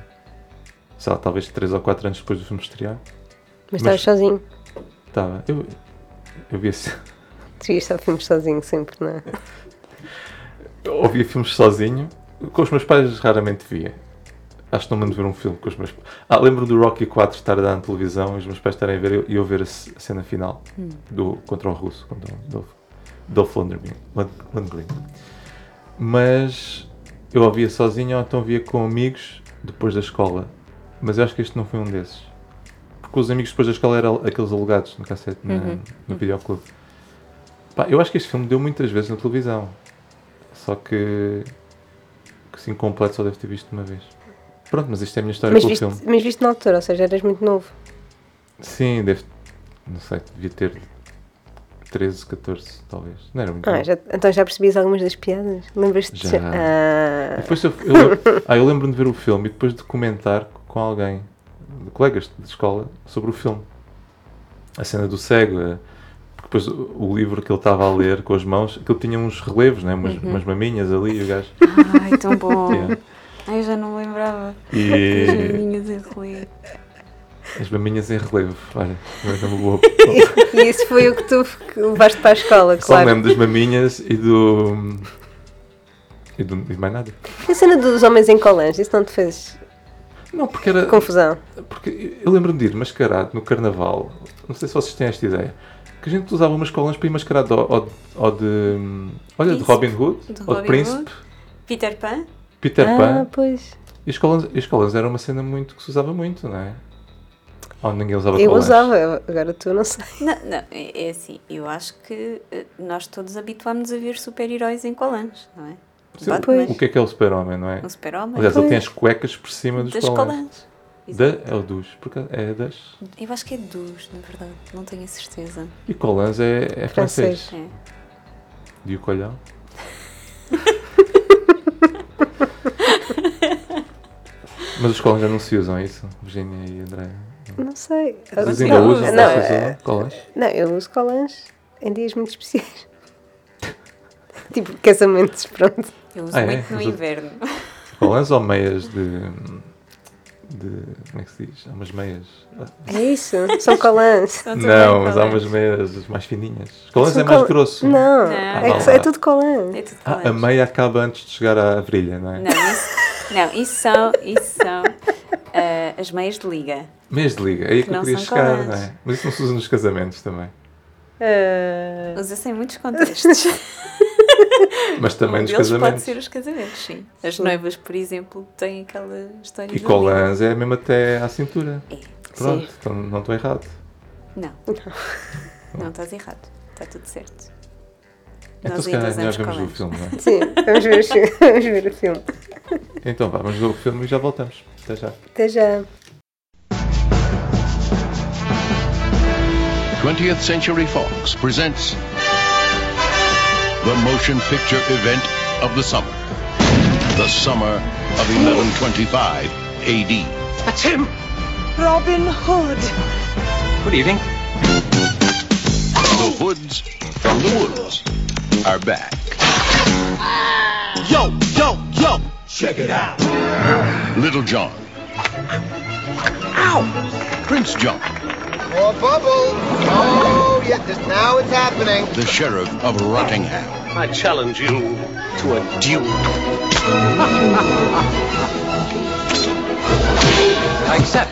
sei lá, talvez 3 ou 4 anos depois do filme estrear. Mas Mas- estavas sozinho. Estava. Eu, eu via, Tu ias só filmes sozinho sempre, não é? eu ouvia filmes sozinho, com os meus pais raramente via. Acho que não mando ver um filme com os meus pais. Ah, lembro do Rocky 4 estar a dar na televisão e os meus pais estarem a ver e eu ver a, ce- a cena final do, contra o russo, contra o Dolph, Dolph Lundgren. Lund- Lundgren. Mas eu ouvia sozinho ou então via com amigos depois da escola. Mas eu acho que este não foi um desses. Porque os amigos depois da escola eram aqueles alugados no cassete, na- Uhum. no videoclube. Pá, eu acho que este filme deu muitas vezes na televisão. Só que. que assim completo só deve ter visto uma vez. Pronto, mas isto é a minha história Mas com o viste, filme. mas viste na altura, ou seja, eras muito novo. Sim, deve. Não sei, devia ter 13, 14, talvez. Não era muito Ah, novo. já, então já percebias algumas das piadas? Lembras-te? Já. Ah, Depois eu, eu ah, eu lembro-me de ver o filme e depois de comentar com alguém, de colegas de escola, sobre o filme. A cena do cego. eh, Porque depois o, o livro que ele estava a ler com as mãos, aquilo tinha uns relevos, né? umas, umas maminhas ali e o gajo. Ai, tão bom. Yeah. Ai, eu já não me lembrava. As E minhas em relevo. as maminhas em relevo. Olha, mas é uma boa. e isso foi o que tu levaste para a escola, Só claro. lembro das maminhas e do. E, do, e de mais nada. A cena dos homens em colãs, isso não te fez Não, porque era. confusão? Porque eu lembro-me de ir mascarado no carnaval, não sei se vocês têm esta ideia, que a gente usava umas colãs para ir mascarado ou, ou, ou de. Olha, de Príncipe. Robin Hood, De ou de Príncipe, Peter Pan? Peter ah, Pan. pois. E as colãs, e as colãs era uma cena muito que se usava muito, não é? Ou ninguém usava Eu colãs. usava, agora tu não sei. Não, não, é é assim, eu acho que eh, nós todos habituámos a ver super-heróis em colãs, não é? Sim, o que é que é o super-homem, não é? um super-homem, Aliás, ele Pois. tem as cuecas por cima dos das colãs. colãs. Da, é o dos, porque é das. Eu acho que é dos, na verdade, não tenho a certeza. E colãs é, é francês. Francês. É. E o colhão? Mas os colãs já não se usam, é isso? Virginia e André. Não sei. Vocês não, ainda usam? não, Vocês é- usam colãs? não, eu uso colãs em dias muito especiais. tipo casamentos, pronto. Eu uso Ah, é? muito no Mas eu- inverno. Colãs ou meias de. de. como é que se diz? Há umas meias. É isso, são colãs. Não, Não, mas há umas meias mais fininhas. Colãs é mais col- grosso. Não, Não. é, Ah, é lá. tudo colã. É tudo Ah, a meia acaba antes de chegar à virilha, não é? Não, isso, não, isso são, isso são eh, as meias de liga. Meias de liga, é aí que eu Não queria são chegar, não é? Mas isso não se usa nos casamentos também. Ah, Usa-se em muitos contextos. Mas também um nos deles pode casamentos. ser os casamentos, sim. As noivas, por exemplo, têm aquela história E colãs é mesmo até à cintura. É. Pronto, Sim. então não estou errado. Não. Não estás errado. Está tudo certo. Então Nós se calhar ainda nós usamos vemos o colãs. filme, não é? sim, vamos ver, o vamos ver o filme. Então vá, vamos ver o filme e já voltamos. Até já. Até já. 20th Century Fox presents the motion picture event of the summer. The summer of 1125 AD. That's him! Robin Hood. Good evening. The hoods from the woods are back. Yo, yo, yo! Check it out. Little John. Ow! Prince John, More bubbles. Oh, yeah, just now it's happening. the Sheriff of Rottingham. I challenge you to a duel. I accept.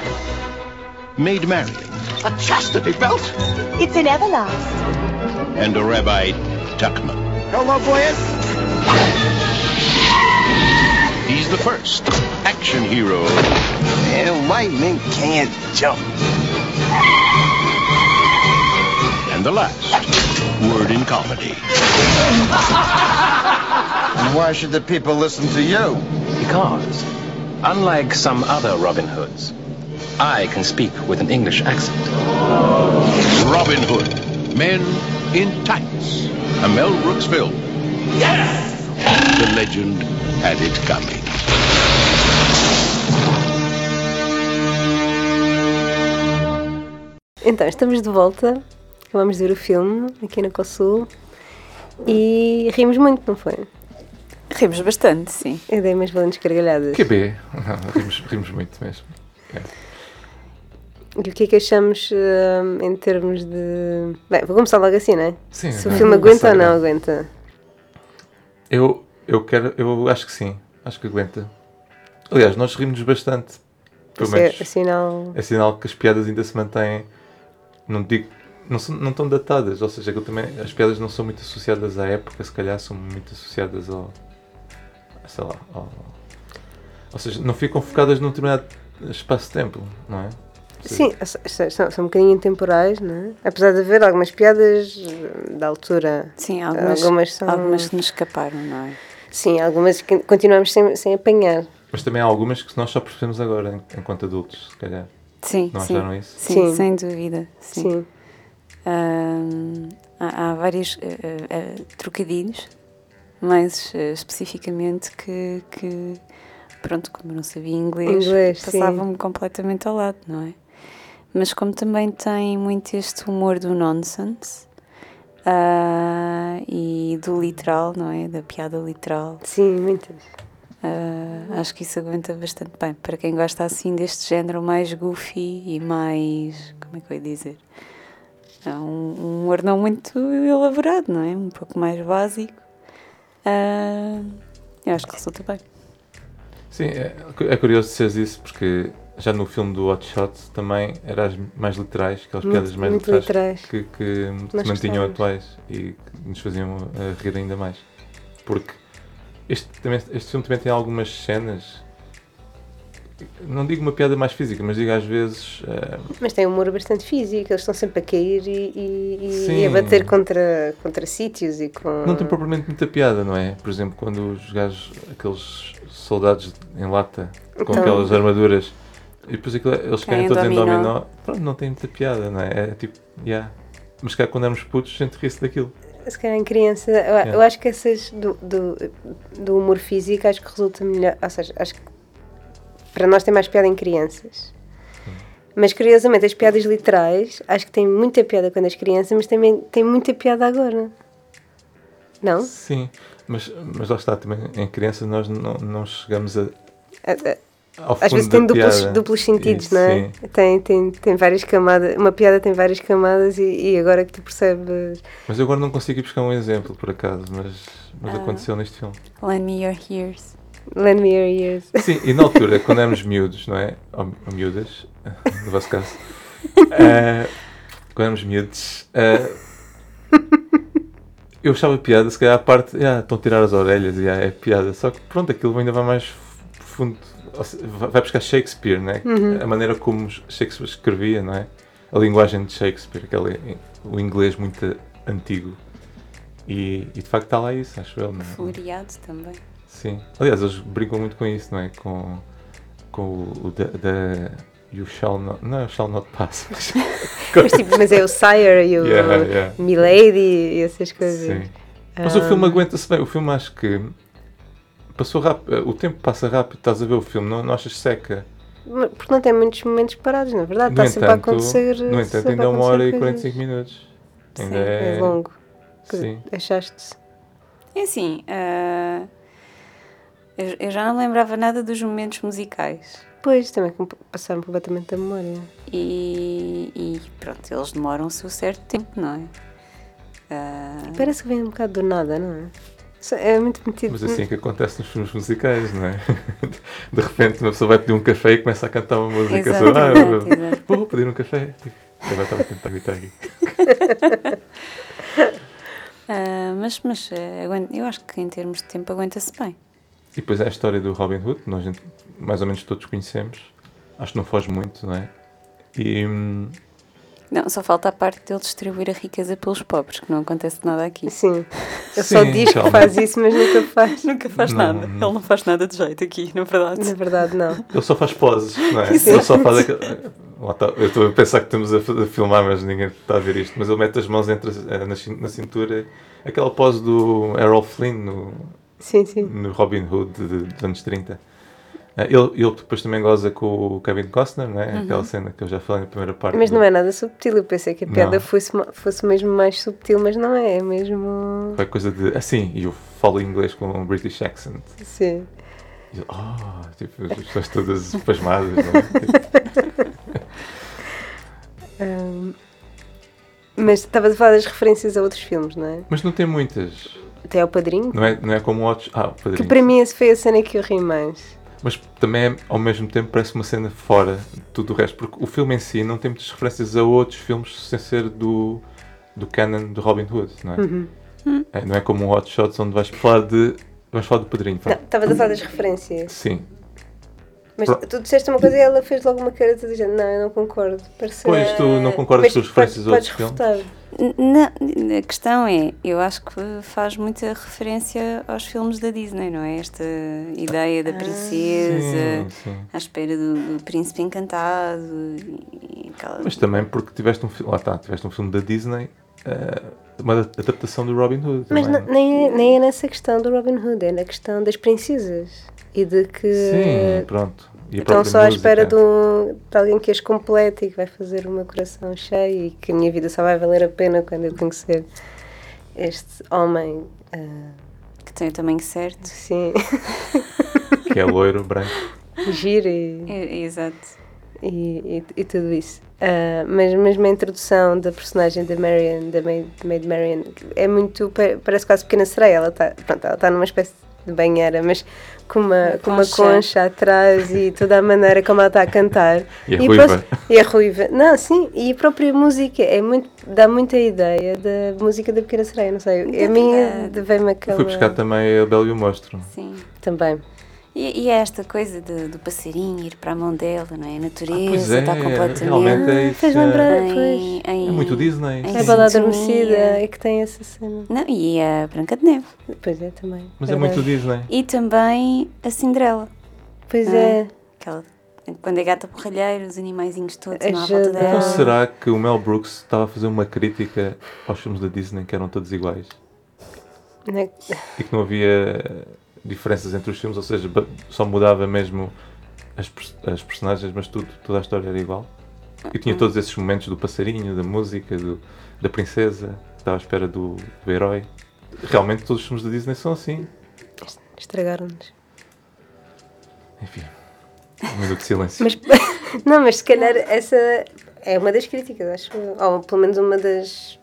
Maid Marian A chastity belt? It's an everlast. and a Rabbi Tuckman. Hello, boys. He's the first action hero And lightning can't jump. and the last word in comedy. And why should the people listen to you? Because, unlike some other Robin Hoods, I can speak with an English accent. Robin Hood, Men in Tights, a Mel Brooks film. Yes! The legend had it coming. Então, estamos de volta. Vamos ver o filme aqui na Consul. E rimos muito, não foi? Rimos bastante, sim. Eu dei umas valentes gargalhadas. QB. Não, rimos, rimos muito mesmo. É. E o que é que achamos hum, em termos de. Bem, vou começar logo assim, não é? Sim, Se o não, filme aguenta ou não aguenta. Eu, eu quero, eu acho que sim, acho que aguenta. Aliás, nós rimos bastante. Pelo é, menos é sinal. é sinal que as piadas ainda se mantêm. Não digo. Não, são, não estão datadas, ou seja, que também, as piadas não são muito associadas à época, se calhar são muito associadas ao. sei lá. Ao, ou seja, não ficam focadas num determinado espaço de tempo, não é? Sim, são, são- são um bocadinho intemporais, não é? Apesar de haver algumas piadas da altura. Sim, algumas, Algumas são- algumas que nos escaparam, não é? Sim, algumas que continuamos sem, sem apanhar. Mas também há algumas que nós só percebemos agora, en- enquanto adultos, se calhar. Sim, Não sim. acharam isso? Sim, Sim. sem dúvida. Sim. Sim. Ahm, há, há vários eh, eh, trocadilhos, mais eh, especificamente que, que, pronto, como eu não sabia inglês, Inglês, passavam-me completamente ao lado, não é? Mas como também tem muito este humor do nonsense ah, e do literal, não é? Da piada literal. Sim, muitas. Ah, acho que isso aguenta bastante bem. Para quem gosta assim deste género mais goofy e mais. Como é que eu ia dizer? É um, um humor não muito elaborado, não é? Um pouco mais básico. Ah, eu acho que resulta bem. Sim, é, é curioso dizeres isso porque já no filme do Hot Shot também eram as mais literais, aquelas Muito- piadas mais literais, literais. que, que se mantinham atuais e que nos faziam eh, rir ainda mais. Porque este, também, este filme também tem algumas cenas, não digo uma piada mais física, mas digo às vezes. eh, Mas tem um humor bastante físico, eles estão sempre a cair e, e- e a bater contra, contra sítios e com. Não tem propriamente muita piada, não é? Por exemplo, quando os gajos, aqueles soldados em lata com Então- aquelas armaduras e depois aquilo, eles Caem caem todos em dominó. pronto, não tem muita piada, não é? É tipo, yeah. Mas cá quando éramos putos, a gente ri-se daquilo. Se calhar em criança, eu, eu acho que essas do, do, do humor físico acho que resulta melhor. Ou seja, acho que para nós tem mais piada em crianças. Mas curiosamente, as piadas literais acho que tem muita piada quando as crianças, mas também tem muita piada agora. Não? Sim, mas, mas lá está, também em criança nós não, não chegamos a, A- a- Às vezes fundo tem duplos, duplos sentidos, Isso, não é? Sim. Tem, tem, tem várias camadas. Uma piada tem várias camadas e, e agora que tu percebes. Mas eu agora não consigo ir buscar um exemplo, por acaso, mas, mas Ah. aconteceu neste filme. Lend me your ears. Lend me your ears. Sim, e na altura, quando éramos miúdos, não é? Ou, ou miúdas, no vosso caso. eh, quando éramos miúdos, eh, eu achava piada, se calhar a parte, ah, estão a tirar as orelhas, e ah, é piada. Só que pronto, aquilo ainda vai mais profundo. Vai buscar Shakespeare, não é? A maneira como Shakespeare escrevia, não é? A linguagem de Shakespeare, aquele, o inglês muito antigo. E, e de facto está lá isso, acho eu. Não é? Floreado também. Sim. Aliás, eles brincam muito com isso, não é? Com, com o, o da, You Shall Not. Não, o Shall Not Pass. mas- tipo, mas é o Sire e o Yeah, yeah. Milady e essas coisas. Sim. Mas o Ah. filme aguenta-se bem. O filme acho que passou rápido. O tempo passa rápido. Estás a ver o filme, não, não achas seca? Porque não tem muitos momentos parados, na verdade. No Está sempre a acontecer. no entanto ainda é uma hora e coisas. 45 minutos. Ainda Sim, é, É longo. Sim. Achaste? É assim, ah, eu, eu já não lembrava nada dos momentos musicais. Pois, também passaram completamente da memória. E, e pronto, eles demoram o seu certo tempo, não é? Ah, Parece que vem um bocado do nada, não é? É muito metido. Mas assim é que acontece nos filmes musicais, não é? De repente uma pessoa vai pedir um café e começa a cantar uma música. Exato, ah, exato, vou- pedir um café. Agora estava a tentar evitar aqui. ah, mas mas aguenta- eu acho que em termos de tempo aguenta-se bem. E depois é a história do Robin Hood, que nós mais ou menos todos conhecemos. Acho que não foge muito, não é? E hum, Não, só falta a parte dele distribuir a riqueza pelos pobres, que não acontece nada aqui. Sim. Ele só diz calma. que faz isso, mas nunca faz. Nunca faz Não, nada. não. Ele não faz nada de jeito aqui, na verdade. Na verdade, não. ele só faz poses, não é? Ele só faz aquele... Eu estou a pensar que estamos a, filmar, mas ninguém está a ver isto. Mas ele mete as mãos entre eh, na, cin- na cintura. Aquela pose do Errol Flynn no, Sim, sim. no Robin Hood dos anos 30. Eh, Ele, ele depois também goza com o Kevin Costner, não é? Aquela cena que eu já falei na primeira parte. Mas do- não é nada subtil. Eu pensei que a piada fosse, fosse mesmo mais subtil, mas não é. É mesmo. Foi coisa de. Assim, e eu falo inglês com um British accent. Sim. E oh, tipo, as pessoas todas pasmadas, não é? Ahm, mas estavas a falar das referências a outros filmes, não é? Mas não tem muitas. Até ao Padrinho. Não é, não é como outros. Ah, o Que Padrinho. para mim esse foi a cena que eu ri mais. Mas também, ao mesmo tempo, parece uma cena fora de tudo o resto. Porque o filme em si não tem muitas referências a outros filmes sem ser do, do canon do Robin Hood, não é? Uhum. É, não é como um Hot Shots onde vais falar de. Vais falar do Padrinho. Não, pá. estavas a falar das referências. Sim. Mas tu disseste uma coisa e ela fez logo uma cara de dizer, não, eu não concordo. Parece... Pois, tu não concordas com as referências dos outros filmes? Não, a questão é, eu acho que faz muita referência aos filmes da Disney, não é? Esta ideia da princesa, Sim, sim. à espera do, do príncipe encantado e aquela... Mas também porque tiveste um filme, lá está, tiveste um filme da Disney, eh, uma adaptação do Robin Hood. Mas também. n- nem, é- nem é nessa questão do Robin Hood, é na questão das princesas. E de que Sim, pronto. E própria só à espera de, um, de alguém que as complete e que vai fazer o meu coração cheio e que a minha vida só vai valer a pena quando eu conhecer este homem. ah, que tem o tamanho certo. sim, Que é loiro, branco. giro e, É, exato. e, e, e tudo isso. Ah, mas mesmo a introdução da personagem da Marion, da Maid, Maid Marion, é muito. pa- parece quase pequena sereia. Ela está ela tá numa espécie de banheira, mas com uma, com uma concha. atrás e toda a maneira como ela está a cantar. E a ruiva. posso- e a ruiva. Não, sim, e a própria música é muito, dá muita ideia da música da Pequena Sereia, não sei. A minha veio-me aquela. Fui buscar também a Bela e o Monstro. Sim. Também. E, e é esta coisa de- do passarinho ir para a mão dela, não é? A natureza pois é, está completamente. realmente é isso. Fez é- lembrar, em- pois. em- É muito Disney. em A balada adormecida é que tem essa cena. Não, e a Branca de Neve. Pois é, também. Mas é verdade. muito Disney. E também a Cinderela. Pois Ah, é. Aquela, quando é gata porralheira, os animaizinhos todos na Ajuda. volta dela. Então será que o Mel Brooks estava a fazer uma crítica aos filmes da Disney que eram todos iguais? Não é- E que não havia diferenças entre os filmes, ou seja, só mudava mesmo as, as personagens, mas tudo, toda a história era igual? E tinha todos esses momentos do passarinho, da música, do- da princesa, que estava à espera do, do herói. Realmente todos os filmes da Disney são assim. Estragaram-nos. Enfim, um minuto de silêncio. Mas, não, mas se calhar essa é uma das críticas, acho. Ou pelo menos uma das.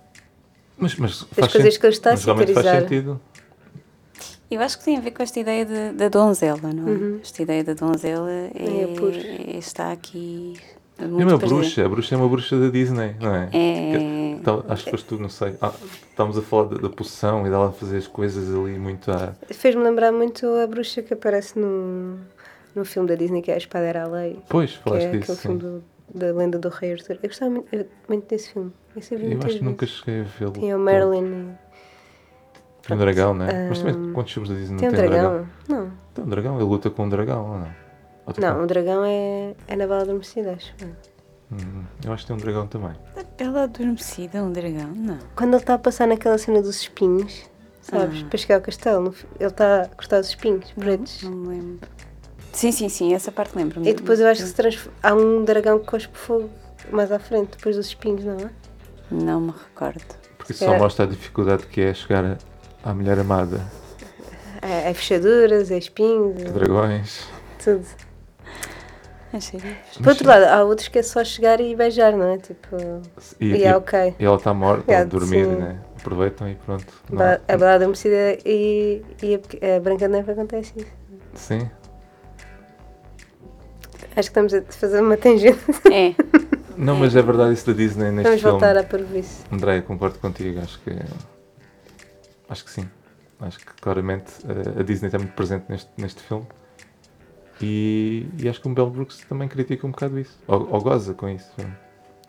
Mas, mas Das coisas que ele está a realmente faz satirizar. sentido. Eu acho que tem a ver com esta ideia de- da donzela, não é? Uhum. Esta ideia da donzela é, É é- está aqui É uma presente. bruxa, a bruxa é uma bruxa da Disney, não é? É. Que- tal- acho que foste tu, não sei. Ah, estávamos a falar da, da poção e dela fazer as coisas ali muito à. Fez-me lembrar muito a bruxa que aparece no, no filme da Disney, que é A Espada Era a Lei. Pois, Que falaste é disso. aquele filme sim. do- da lenda do Rei Arthur. Eu gostava muito, eu- muito desse filme. Eu, sempre vi Eu muitas acho que nunca cheguei a vê-lo. Tem o Merlin. Tem um dragão, não é? Mas também quantos filmes da Disney Tem não um tem dragão? Não. Tem um dragão, ele luta com um dragão ou não? Ou tem Não, o dragão é, é na Bala Adormecida, acho. eu. Hum, eu acho que tem um dragão também. A Bela Adormecida, um dragão? Não. Quando ele está a passar naquela cena dos espinhos, sabes? Ah. Para chegar ao castelo, ele está a cortar os espinhos pretos. Não me lembro. Sim, sim, sim, essa parte lembro-me. E depois eu acho que se transf... há um dragão que cospe fogo mais à frente, depois dos espinhos, não é? Não me recordo. Porque isso só mostra a dificuldade que é chegar a- à mulher amada. É, é fechaduras, é espinhos, é Dragões. tudo. Achei isso. Por outro lado, há outros que é só chegar e beijar, não é? Tipo, E, e é ok. e ela está morta, É, sim. né? Aproveitam e pronto. Não Ba- há- A balada adormecida e, e a, a Branca de Neve acontece isso. Sim. Acho que estamos a fazer uma tangente. É, Não, mas é verdade isso da Disney neste Vamos filme. voltar à parvoíce. André, concordo contigo, acho que acho que sim. Acho que claramente eh, a Disney está muito presente neste, neste filme e, e acho que o Bell Brooks também critica um bocado isso, ou, ou goza com isso.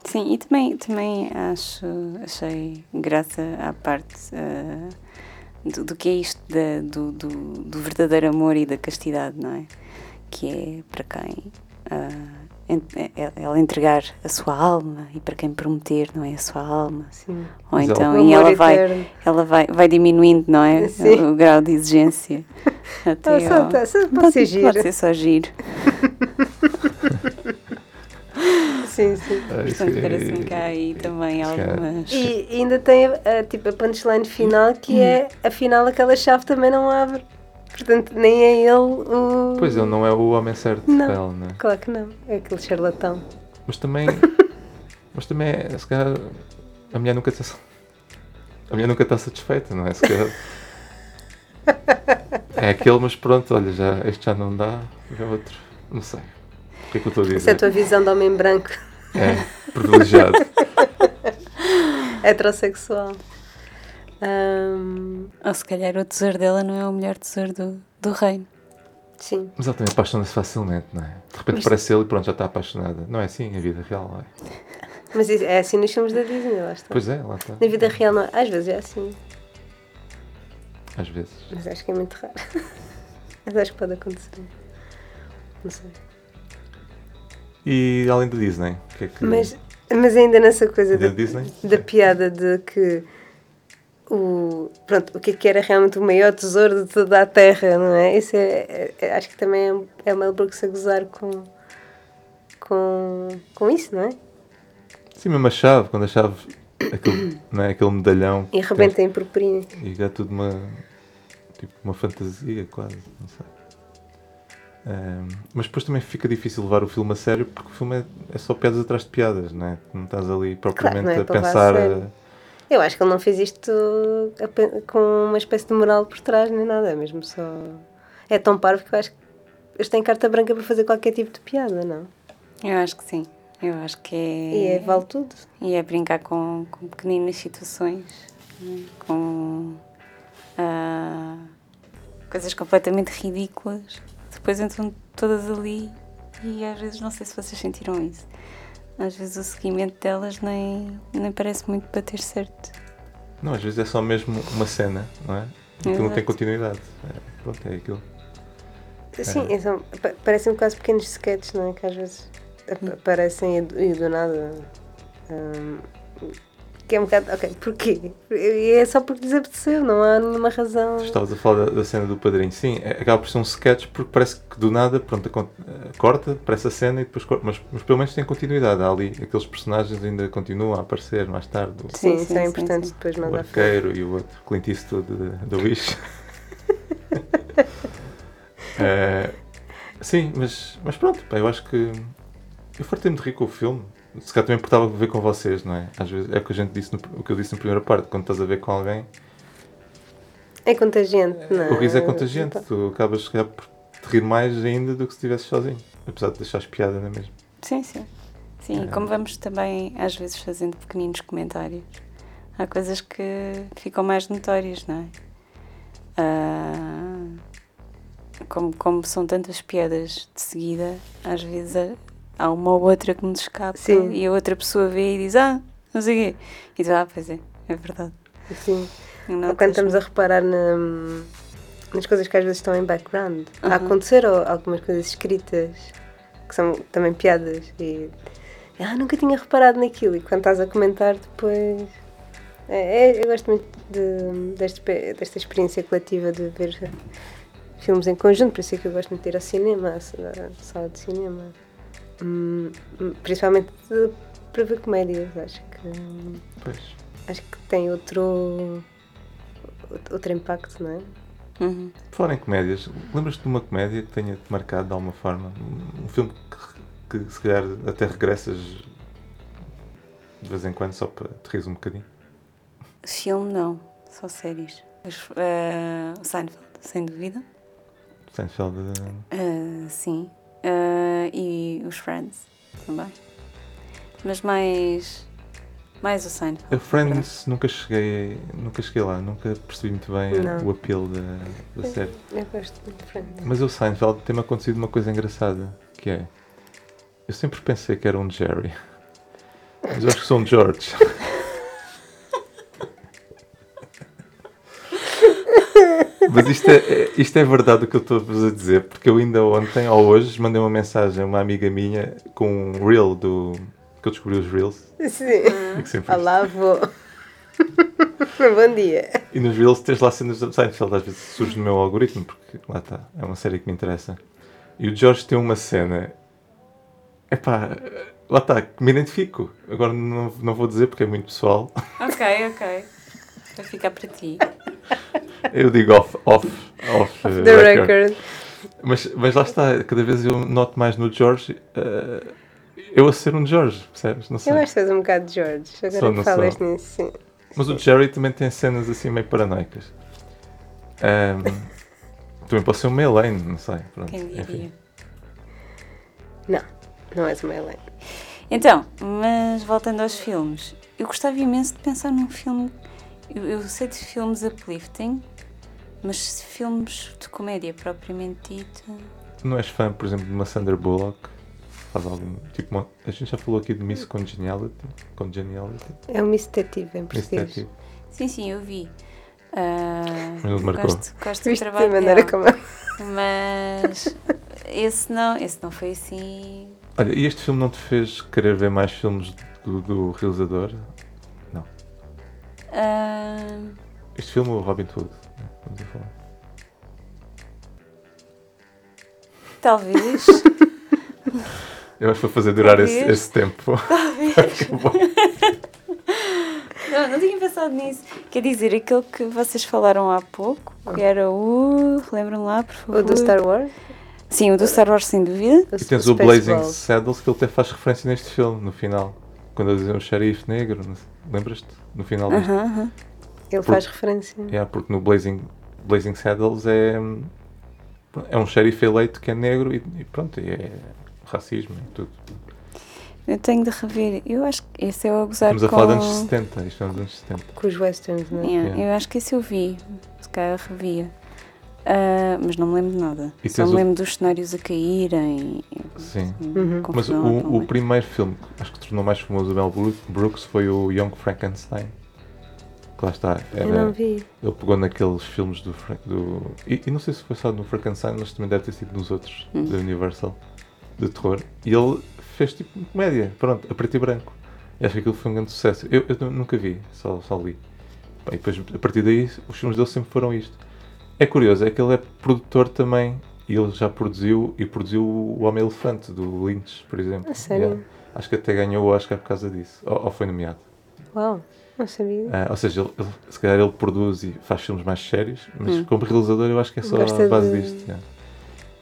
sim, e também, também acho, achei graça à parte ah, do, do que é isto da- do, do, do verdadeiro amor e da castidade, não é? Que é para quem é- ela entregar a sua alma e para quem prometer, não é? A sua alma. Sim. Ou ela- então, e ela vai, eterno. ela vai, vai diminuindo, não é? Sim. O, grau de exigência. Até Ah, só- tá, só pode ser giro. Pode ser só giro. Sim, sim. Ah, Portanto, é- parece-me que há aí também algumas. E ainda tem a, a- tipo, a punchline final que é afinal aquela chave também não abre. Portanto, nem é ele o. Pois ele não é o homem certo Não. para ela, né? Claro que não. É aquele charlatão. Mas também, mas também é, se calhar, a mulher nunca está a mulher nunca está satisfeita, não é? Se calhar, é aquele, mas pronto, olha, já, este já não dá, é outro, não sei. O que é que eu estou a Essa é dizer? a tua visão de homem branco É, privilegiado. heterossexual. Ahm, Ou se calhar o tesouro dela não é o melhor tesouro do, do reino. Sim. Mas ela também apaixona-se facilmente, não é? De repente Mas- aparece ele e pronto, já está apaixonada. Não é assim a vida real, não é? Mas é assim nos filmes da Disney, lá está. Pois é, lá está. Na vida real, não, é. às vezes é assim. Às vezes. Mas acho que é muito raro. Mas acho que pode acontecer. Não sei. E além da Disney, o que é que. Mas, mas ainda nessa coisa Da da, Disney? da piada de que o, pronto, o que é que era realmente o maior tesouro de toda a Terra, não é? Isso é, é- é- acho que também é, é Mel Brooks a gozar com, com, com isso, não é? Sim, mesmo a chave, quando a chave. Aquele, não é? aquele medalhão. E arrebenta em purpurina. E é tudo uma. Tipo, uma fantasia, quase. Não sei. Ahm, mas depois também fica difícil levar o filme a sério porque o filme é, é só piadas atrás de piadas, não é? Não estás ali propriamente não é a a pensar. sério. Eu acho que ele não fez isto com uma espécie de moral por trás nem nada, é mesmo só. É tão parvo que eu acho que eles têm carta branca para fazer qualquer tipo de piada, não? Eu acho que sim. Eu acho que é. E é, vale tudo. E é brincar com, com pequeninas situações, com ah, coisas completamente ridículas. Depois entram todas ali e às vezes não sei se vocês sentiram isso. Às vezes o seguimento delas nem, nem parece muito bater certo. Não, às vezes é só mesmo uma cena, não é? Aquilo não tem continuidade. É, pronto, é aquilo. Sim, é pa- parecem quase pequenos sketches, não é? Que às vezes ap- aparecem e do, e do nada. hum, que é um bocado. Ok, porquê? E é só porque lhes apeteceu, não há nenhuma razão. Tu estavas a falar da, da cena do padrinho. Sim, é- acaba por ser um sketch porque parece que do nada, pronto, eh, corta, parece a cena e depois corta. Mas, mas pelo menos tem continuidade. Há ali aqueles personagens ainda continuam a aparecer mais tarde. O, Sim, Sim, isso sim, é sim, importante sim. depois o à frente. arqueiro e o outro Clint Eastwood de- da Wish. Eh, sim, mas, mas pronto, pá, eu acho que eu fartei-me de rir com o filme. Se calhar também importava ver com vocês, não é? Às vezes é o que, a gente disse no- o que eu disse na primeira parte, quando estás a ver com alguém, É contagiante, não é? o riso é contagiante. Tu acabas se calhar por te rir mais ainda do que se estivesse sozinho. Apesar de deixares piada, não é mesmo? Sim, sim. Sim, e como vamos também às vezes fazendo pequeninos comentários, há coisas que ficam mais notórias, não é? Ah, como, como são tantas piadas de seguida, às vezes há- uma ou outra que nos escapa Sim. e a outra pessoa vê e diz, ah, não sei o quê. E diz, ah, pois é, é verdade. Sim. E Ou quando estamos a reparar na- nas coisas que às vezes estão em background. A Uhum. acontecer ou algumas coisas escritas que são também piadas e ah, nunca tinha reparado naquilo e quando estás a comentar depois é, é- eu gosto muito de, desta, pe- desta experiência coletiva de ver filmes em conjunto, por isso é que eu gosto muito de ir ao cinema, à sala de cinema. Hum, principalmente para ver comédias, acho que Pois. acho que tem outro outro impacto, não é? Uhum. Por Falar em comédias, lembras-te de uma comédia que tenha-te marcado de alguma forma? Um filme que, que se calhar até regressas de vez em quando só para te rires um bocadinho? Filme não, só séries. Mas, o Seinfeld, sem dúvida. Seinfeld. Ah, sim. Ah, e os Friends também. Mas mais. Mais o Seinfeld. A Friends nunca cheguei, nunca cheguei lá, nunca percebi muito bem Não. o apelo da, da série. Eu gosto muito de Friends. Mas o Seinfeld tem-me acontecido uma coisa engraçada, que é eu sempre pensei que era um Jerry. Mas eu acho que sou um George. Mas isto é, é- isto é verdade o que eu estou-vos a dizer, porque eu ainda ontem ou hoje mandei uma mensagem a uma amiga minha com um reel do. que eu descobri os reels. Sim. e que sempre- Olá, vou. Bom dia. E nos Reels tens lá cenas de Seinfeld, às vezes surge no meu algoritmo, porque lá está, é uma série que me interessa. E o George tem uma cena, epá, lá está, que me identifico. Agora não, não vou dizer porque é muito pessoal. Ok, ok. Vai ficar para ti. Eu digo off, off, off, uh, The record. record. Mas, mas lá está, cada vez eu noto mais no George, uh, eu a ser um George, percebes? Não sei. Eu acho que és um bocado de George. Agora Sou, que não falas sou. nisso, sim. Mas o Jerry também tem cenas assim meio paranoicas. Ahm, também pode ser uma Elaine, não sei. Pronto, Quem diria? enfim. Não, não és uma Elaine. Então, mas voltando aos filmes, eu gostava imenso de pensar num filme. Eu, eu sei de filmes uplifting, Mas filmes de comédia propriamente dito. Tu não és fã, por exemplo, de uma Sandra Bullock? Faz algum. Tipo, uma- a gente já falou aqui de Miss Congeniality. Congeniality. É um Miss Detetive em português. Sim, sim, eu vi. Te marcou? gosto, gosto do trabalho maneira dela. como Mas esse não, esse não foi assim. Olha, e este filme não te fez querer ver mais filmes do, do realizador? Ah, Este filme, o Robin Hood. né, Vamos a falar. talvez. Eu acho que vou fazer durar esse, Talvez. esse tempo. não, não tinha pensado nisso. Quer dizer, aquele que vocês falaram há pouco, que era o. Lembram lá, por favor? O do Star Wars? Sim, o do Star Wars, sem dúvida. O E tens o. Blazing Saddles que ele até faz referência neste filme, no final. Quando ele diz um xerife negro, lembras-te? No final deste. Aham, aham. Ele Por- faz referência. Yeah, porque no Blazing, Blazing Saddles é, é um xerife eleito que é negro e, e pronto, é racismo e tudo. Eu tenho de rever. Eu acho que esse é o a gozar Estamos a com... falar dos anos 70, isto é anos 70. Com os westerns, não é? Yeah, Yeah. Eu acho que esse eu vi. Se calhar revia. Ah, mas não me lembro de nada. E Só me o- lembro dos cenários a caírem. Sim. Uhum. Mas o, o primeiro filme que acho que tornou mais famoso o Mel Brooks foi o Young Frankenstein. Que lá está. Eu Era, não vi. ele pegou naqueles filmes do. Do e, e não sei se foi só no Frankenstein, mas também deve ter sido nos outros Hum. da Universal de terror. E ele fez tipo comédia, pronto, a preto e branco. E acho que aquilo foi um grande sucesso. Eu, eu nu- nunca vi, só, só li. Bem, e depois, a partir daí, os filmes dele sempre foram isto. É curioso, é que ele é produtor também. E ele já produziu e produziu o Homem Elefante do Lynch, por exemplo. A sério? Acho que até ganhou o Oscar por causa disso. Ou, ou foi nomeado. Uau, não sabia. Ah, ou seja, ele, ele- se calhar ele produz e faz filmes mais sérios, mas Hum. como realizador eu acho que é só Gosta a base de- disto. yeah.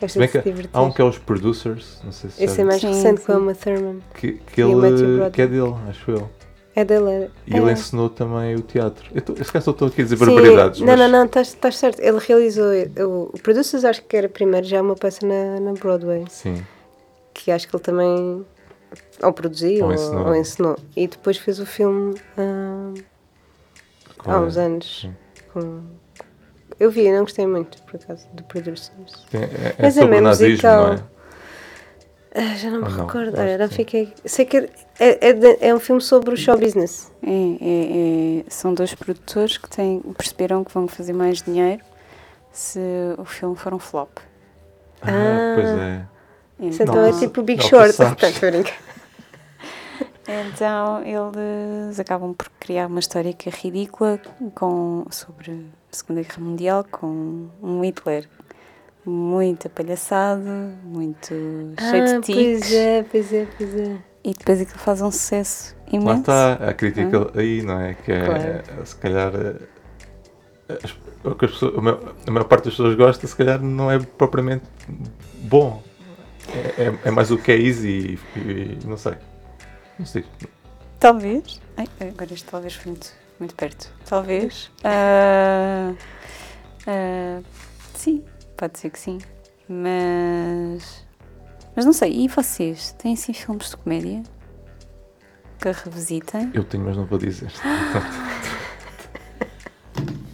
Gosta bem de se que divertir. há um que é os Producers, não sei se Esse já é mais Sim, recente com a sim. Uma Thurman. que, que ele que é dele, acho eu. É dele, é. E ele é. ensinou também o teatro. Eu, tô, eu se calhar só estou aqui a dizer Sim, barbaridades, Não, mas não, não, estás estás certo. Ele realizou. O, o Producers acho que era primeiro já uma peça na, na Broadway. sim. Que acho que ele também ou produziu Ou ou, ensinou. ou ensinou. E depois fez o filme ah, há uns anos. sim. com- Eu vi, não gostei muito, por acaso, do Producers. É, é Mas é sobre nazismo, musical. não é? Ah, já não me não? recordo. Acho Olha, não fiquei. Sei que é, é, é um filme sobre o show business. É, é- é- são dois produtores que têm, perceberam que vão fazer mais dinheiro se o filme for um flop. Ah, Ah. pois é. Isso então é tipo o Big não, Short. Portanto. Então eles acabam por criar uma história que é ridícula com, sobre a Segunda Guerra Mundial com um Hitler muito apalhaçado, muito cheio Ah, de tiques. pois é, pois é, pois é. E depois aquilo faz um sucesso Lá imenso. está a crítica aí, não é? Que é, Claro. se calhar, eh, as- o que as pessoas- a, maior, a maior parte das pessoas gosta, se calhar não é propriamente bom. É, é- é mais o que é easy e, e não sei. Não sei. Talvez. Ai, agora isto talvez foi muito, muito perto. Talvez. Ah, ah, sim, pode ser que sim. Mas. Mas não sei. E vocês? Têm assim filmes de comédia? Que revisitem? Eu tenho, mas não vou dizer.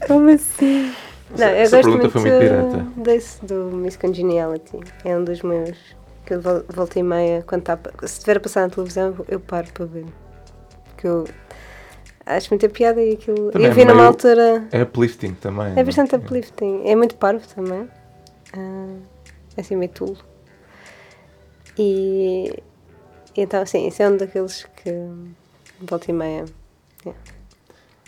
Como assim? Não, eu Essa gosto pergunta muito foi muito direta. desse do Miss Congeniality. É um dos meus que eu vol- volta e meia, quando tá, se estiver a passar na televisão, eu paro para ver. Que eu acho muita piada e aquilo. Também eu é vi numa meio- altura. É uplifting também. É bastante não uplifting. É muito parvo também. Ah, é assim meio tulo. E então, sim, esse é um daqueles que volta e meia.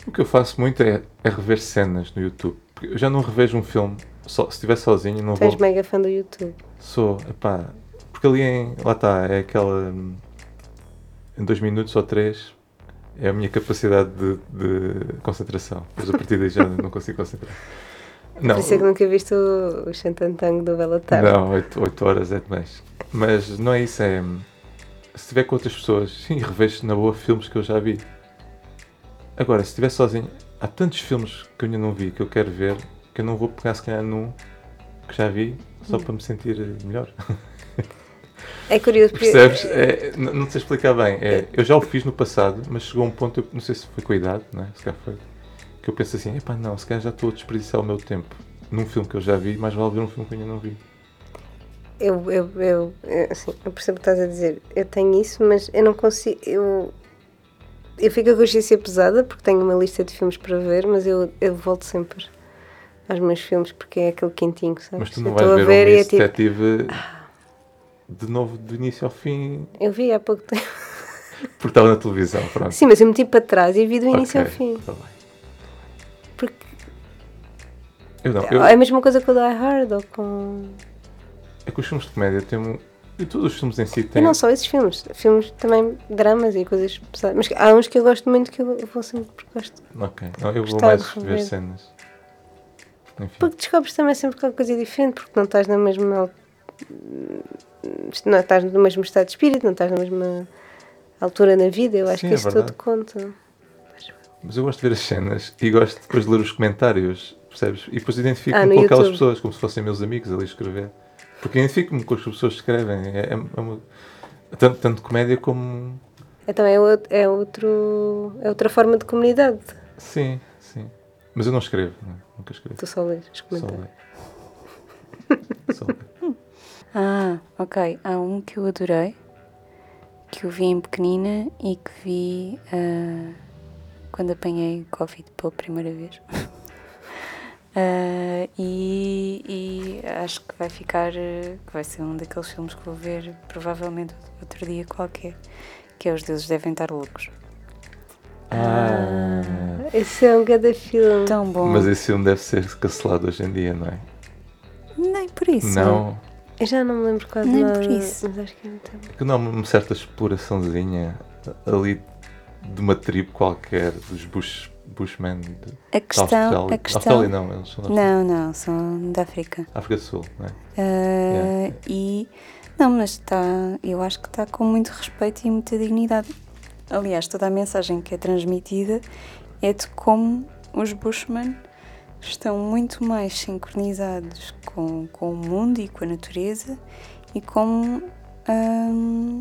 O que eu faço muito é, é rever cenas no YouTube. Porque eu já não revejo um filme, só, se estiver sozinho, não Tu és vou. mega fã do YouTube. Sou, epá, porque ali em. Lá está, é aquela. Em dois minutos ou três é a minha capacidade de, de concentração. Depois a partir daí já não consigo concentrar. Não, Por isso é que nunca viste o, o Xantantango do Tarde. não 8, horas é demais. Mas não é isso, é. Se estiver com outras pessoas, sim, revejo na boa filmes que eu já vi. Agora, se estiver sozinho, há tantos filmes que eu ainda não vi que eu quero ver que eu não vou pegar se calhar num que já vi só para me sentir melhor. É curioso porque. Percebes? É, n- não sei explicar bem. É, eu já o fiz no passado, mas chegou a um ponto, eu não sei se foi com a idade, não é? se calhar foi, que eu penso assim, epá, não, se calhar já estou a desperdiciar o meu tempo. num filme que eu já vi, mais vale ver um filme que eu ainda não vi. Eu, eu, eu, assim, eu percebo o que estás a dizer. Eu tenho isso, mas eu não consigo. Eu, eu fico a consciência pesada porque tenho uma lista de filmes para ver, mas eu, eu volto sempre aos meus filmes porque é aquele quentinho, sabes? Mas tu não vais a ver, ver um e é tipo. Detetive de novo, do início ao fim, Eu vi há pouco tempo. porque estava na televisão, pronto. Sim, mas eu meti para trás e vi do início Ok, ao fim. tá bem. Eu não, eu, é a mesma coisa com o Die Hard ou com. é que os filmes de comédia têm um... E todos os filmes em si têm... E não só esses filmes, filmes também dramas e coisas pesadas. Mas há uns que eu gosto muito que eu, eu vou sempre porque gosto. Ok, não, eu vou mais ver cenas. Enfim. Porque descobres também sempre qualquer coisa diferente, porque não estás na mesma. Não estás no mesmo estado de espírito, não estás na mesma altura na vida. Eu acho Sim, que é isso verdade. tudo conta. Mas eu gosto de ver as cenas e gosto depois de ler os comentários, percebes? E depois identifico-me Ah, com aquelas YouTube. pessoas, como se fossem meus amigos ali a escrever. Porque identifico-me com as pessoas que escrevem. É, é uma- tanto, tanto comédia como. Então é, é, outro, é outra forma de comunidade. Sim, sim. Mas eu não escrevo, não, nunca escrevo. Tu só lês comentários. Só. Ah, ok. Há um que eu adorei, que eu vi em pequenina e que vi ah, quando apanhei Covid pela primeira vez. Ah, e, e acho que vai ficar, que vai ser um daqueles filmes que vou ver provavelmente outro dia qualquer, que é Os Deuses Devem Estar Loucos. Ah, Esse é um grande filme. Tão bom. mas esse filme deve ser cancelado hoje em dia, não é? Nem por isso. Não. Eu já não me lembro quase Nem nada. por isso. Mas acho que é muito bom. Que não há uma certa exploraçãozinha ali de uma tribo qualquer, dos Bush, Bushmen. De, A questão, da Austrália. a questão. Austrália não, eles são da. Não, não, são da África. África do Sul, não é? Ah, Yeah. E não, mas está, eu acho que está com muito respeito e muita dignidade. Aliás, toda a mensagem que é transmitida é de como os Bushmen estão muito mais sincronizados com, com o mundo e com a natureza e como o-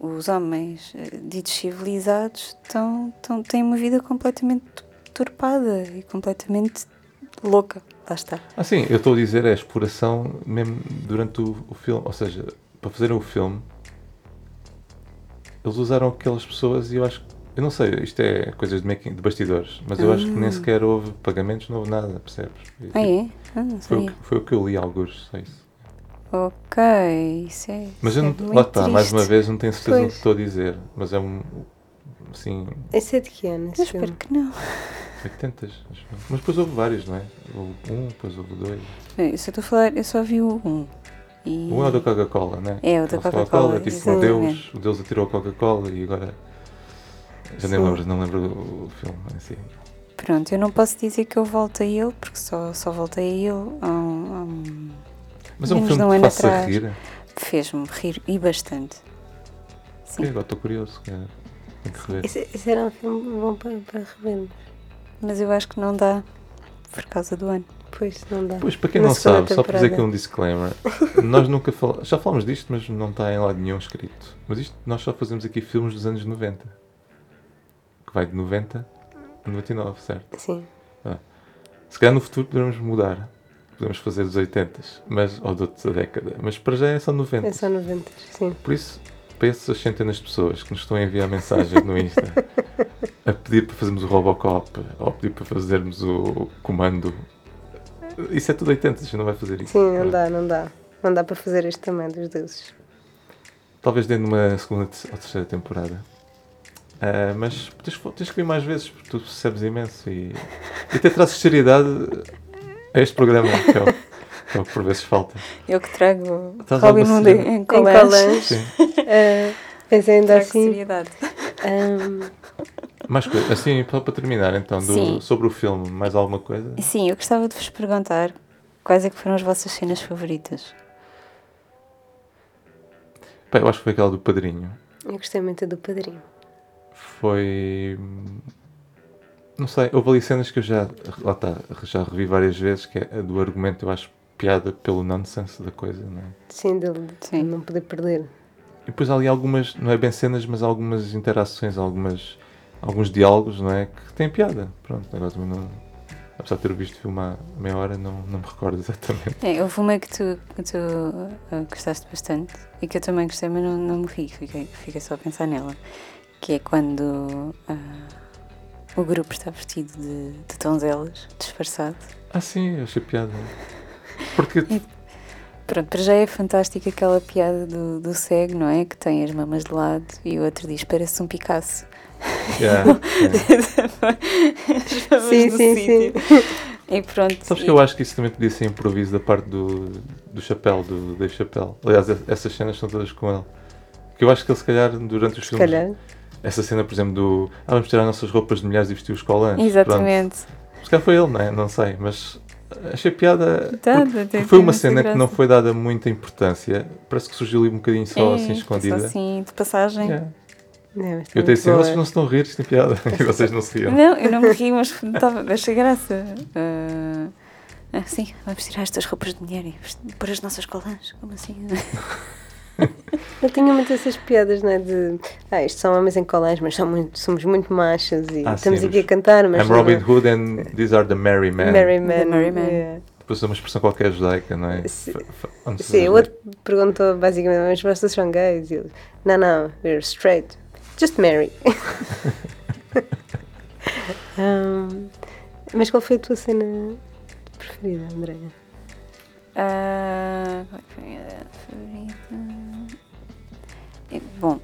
os homens eh, ditos civilizados estão, estão, têm uma vida completamente turpada e completamente louca. Lá está. Ah, sim, eu estou a dizer a exploração mesmo durante o, o filme. Ou seja, para fazerem o filme, eles usaram aquelas pessoas e eu acho que. Eu não sei, isto é coisas de, making, de bastidores, mas eu acho que nem sequer houve pagamentos, não houve nada, percebes? E, Ah, é? Ah, não foi, o que, foi o que eu li, alguns, sei isso. Ok, isso é. Mas eu isso não, é lá está, mais uma vez não tenho certeza do que estou a dizer, mas é um. Assim, Esse é de que ano? Eu espero que não. 80, acho eu. Mas depois houve vários, não é? Houve um, depois houve dois. Bem, Eu só estou a falar, eu só vi o 1. E... Um é o da Coca-Cola, né? É, o da Coca-Cola, Coca-Cola, tipo um exatamente. Deus, o Deus atirou a Coca-Cola e agora. Já nem Sim. lembro, não lembro o filme em si. Pronto, eu não posso dizer que eu volto a ele, porque só, só voltei a ele há um, há um- Mas é um filme de um que ano faça atrás. rir. Fez-me rir e bastante. Sim. Ok, agora estou curioso. quero- Tenho que rever. Esse, esse era um filme bom para, para revermos. Mas eu acho que não dá por causa do ano. Pois, não dá. Pois, para quem Na não sabe, só para dizer aqui temporada. um disclaimer, nós nunca falamos, já falamos disto, mas não está em lado nenhum escrito. Mas isto, nós só fazemos aqui filmes dos anos 90. Que vai de 90 a 99, certo? Sim. Se calhar no futuro podemos mudar. Podemos fazer dos 80, mas, ou de outra década. Mas para já é só 90. É só 90, sim. Por isso, para essas centenas de pessoas que nos estão a enviar mensagens no Insta a pedir para fazermos o Robocop ou a pedir para fazermos o comando, isso é tudo 80, a gente não vai fazer isso. Sim, não dá, não dá. Não dá para fazer este também dos deuses. Talvez dê numa segunda ou terceira temporada. Ah, mas tens, tens que vir mais vezes porque tu percebes imenso e, e até trazes seriedade este programa que é o que, o que por vezes falta. Eu que trago Estás Robin Hood em Em colãs. Uh, mas ainda Trago assim. seriedade. ahm, Mais coisa, assim, só para terminar então, do- sobre o filme, mais alguma coisa? Sim, eu gostava de vos perguntar quais é que foram as vossas cenas favoritas. Eu acho que foi aquela do Padrinho. eu gostei muito do padrinho. foi. Não sei, houve ali cenas que eu já. Lá está, já revi várias vezes, que é a do argumento, eu acho piada pelo nonsense da coisa, não é? Sim, dele Sim. não poder perder. E depois há ali algumas, não é bem cenas, mas algumas interações, algumas, alguns diálogos, não é? Que têm piada. Pronto, agora também não. apesar de ter visto o filme há meia hora, não, não me recordo exatamente. É, houve uma que tu, que tu ah, gostaste bastante e que eu também gostei, mas não, não me ri, fiquei, fiquei só a pensar nela. Que é quando ah, o grupo está vestido de, de donzelas, disfarçado. Ah, sim, eu achei piada. Porque Pronto, para já é fantástica aquela piada do, do cego, não é? Que tem as mamas de lado e o outro diz: parece um Picasso. Yeah, yeah. Sim, sim, sítio. E pronto. Sabes que eu acho que isso também podia ser improviso da parte do, do chapéu, do Dave Chappelle. Aliás, essas cenas são todas com ele. Que eu acho que ele, se calhar, durante os Se filmes. calhar. Essa cena, por exemplo, do. Ah, vamos tirar nossas roupas de mulheres e vestir os colãs. Exatamente. Pronto. Se calhar foi ele, não é? Não sei, mas achei piada. Tá, porque- porque foi uma cena que não graça. foi dada muita importância. Parece que surgiu ali um bocadinho só É, assim escondida. Só assim, de passagem. Yeah. É, mas Eu tenho assim, vocês não se estão a rir, isto tem piada. E vocês não se riam. Não, eu não me ri, mas tava, achei graça. Ah, ah, sim, vamos tirar estas roupas de mulher e pôr as nossas colãs. Como assim? Eu tinha muitas essas piadas, não é? De. Ah, isto são homens em colãs, mas são muito, somos muito machos e Ah, estamos sim, aqui a cantar, mas. I'm Robin Hood and these are the merry men. Merry The Men. Merry Men. yeah. Depois é uma expressão qualquer judaica, não é? Sim. Sim, o outro perguntou basicamente, mas vocês são gays? E ele, não, não, we're straight. Just marry. Um, mas qual foi a tua cena preferida, Andréia? Ah, qual foi a favorita? Bom,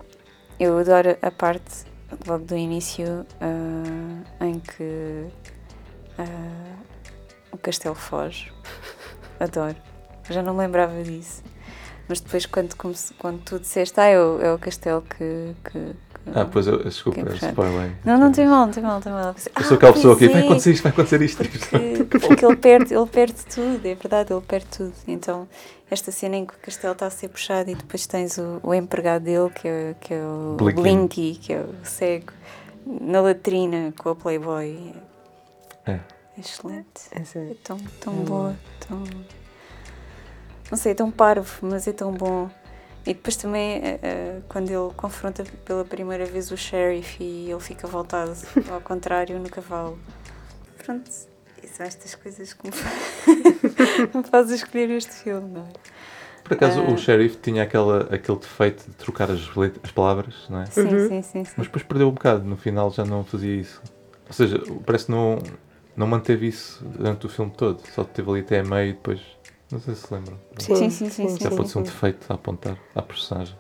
eu adoro a parte logo do início ah, em que ah, o castelo foge. Adoro. Já não me lembrava disso. Mas depois, quando, quando tu disseste, ah, é o, é o castelo que, que- Ah, pois eu, desculpa, é é puxado." spoiler. Não, não tem mal, não tem mal, tem mal. Eu sou aquela pessoa que vai é, acontecer isto, vai acontecer isto. porque, porque ele perde, ele perde tudo, é verdade, ele perde tudo. Então, esta cena em que o castelo está a ser puxado e depois tens o, o empregado dele, que é, que é o Blinky. Blinky, que é o cego, na latrina com a Playboy. É. Excelente. É tão, tão boa, tão. Não sei, é tão parvo, mas é tão bom. E depois também, eh, quando ele confronta pela primeira vez o sheriff e ele fica voltado ao contrário no cavalo. Pronto, e são estas coisas que me, fa- me fazem escolher este filme, não é? Por acaso Ah. o sheriff tinha aquela, aquele defeito de trocar as, as palavras, não é? Sim, Uhum. sim, sim. sim. Mas depois perdeu um bocado, no final já não fazia isso. Ou seja, parece que não, não manteve isso durante o filme todo, só teve ali até a meio e depois. Não sei se se lembram. Sim, sim, sim, sim, Já sim, pode ser um sim. defeito a apontar à personagem.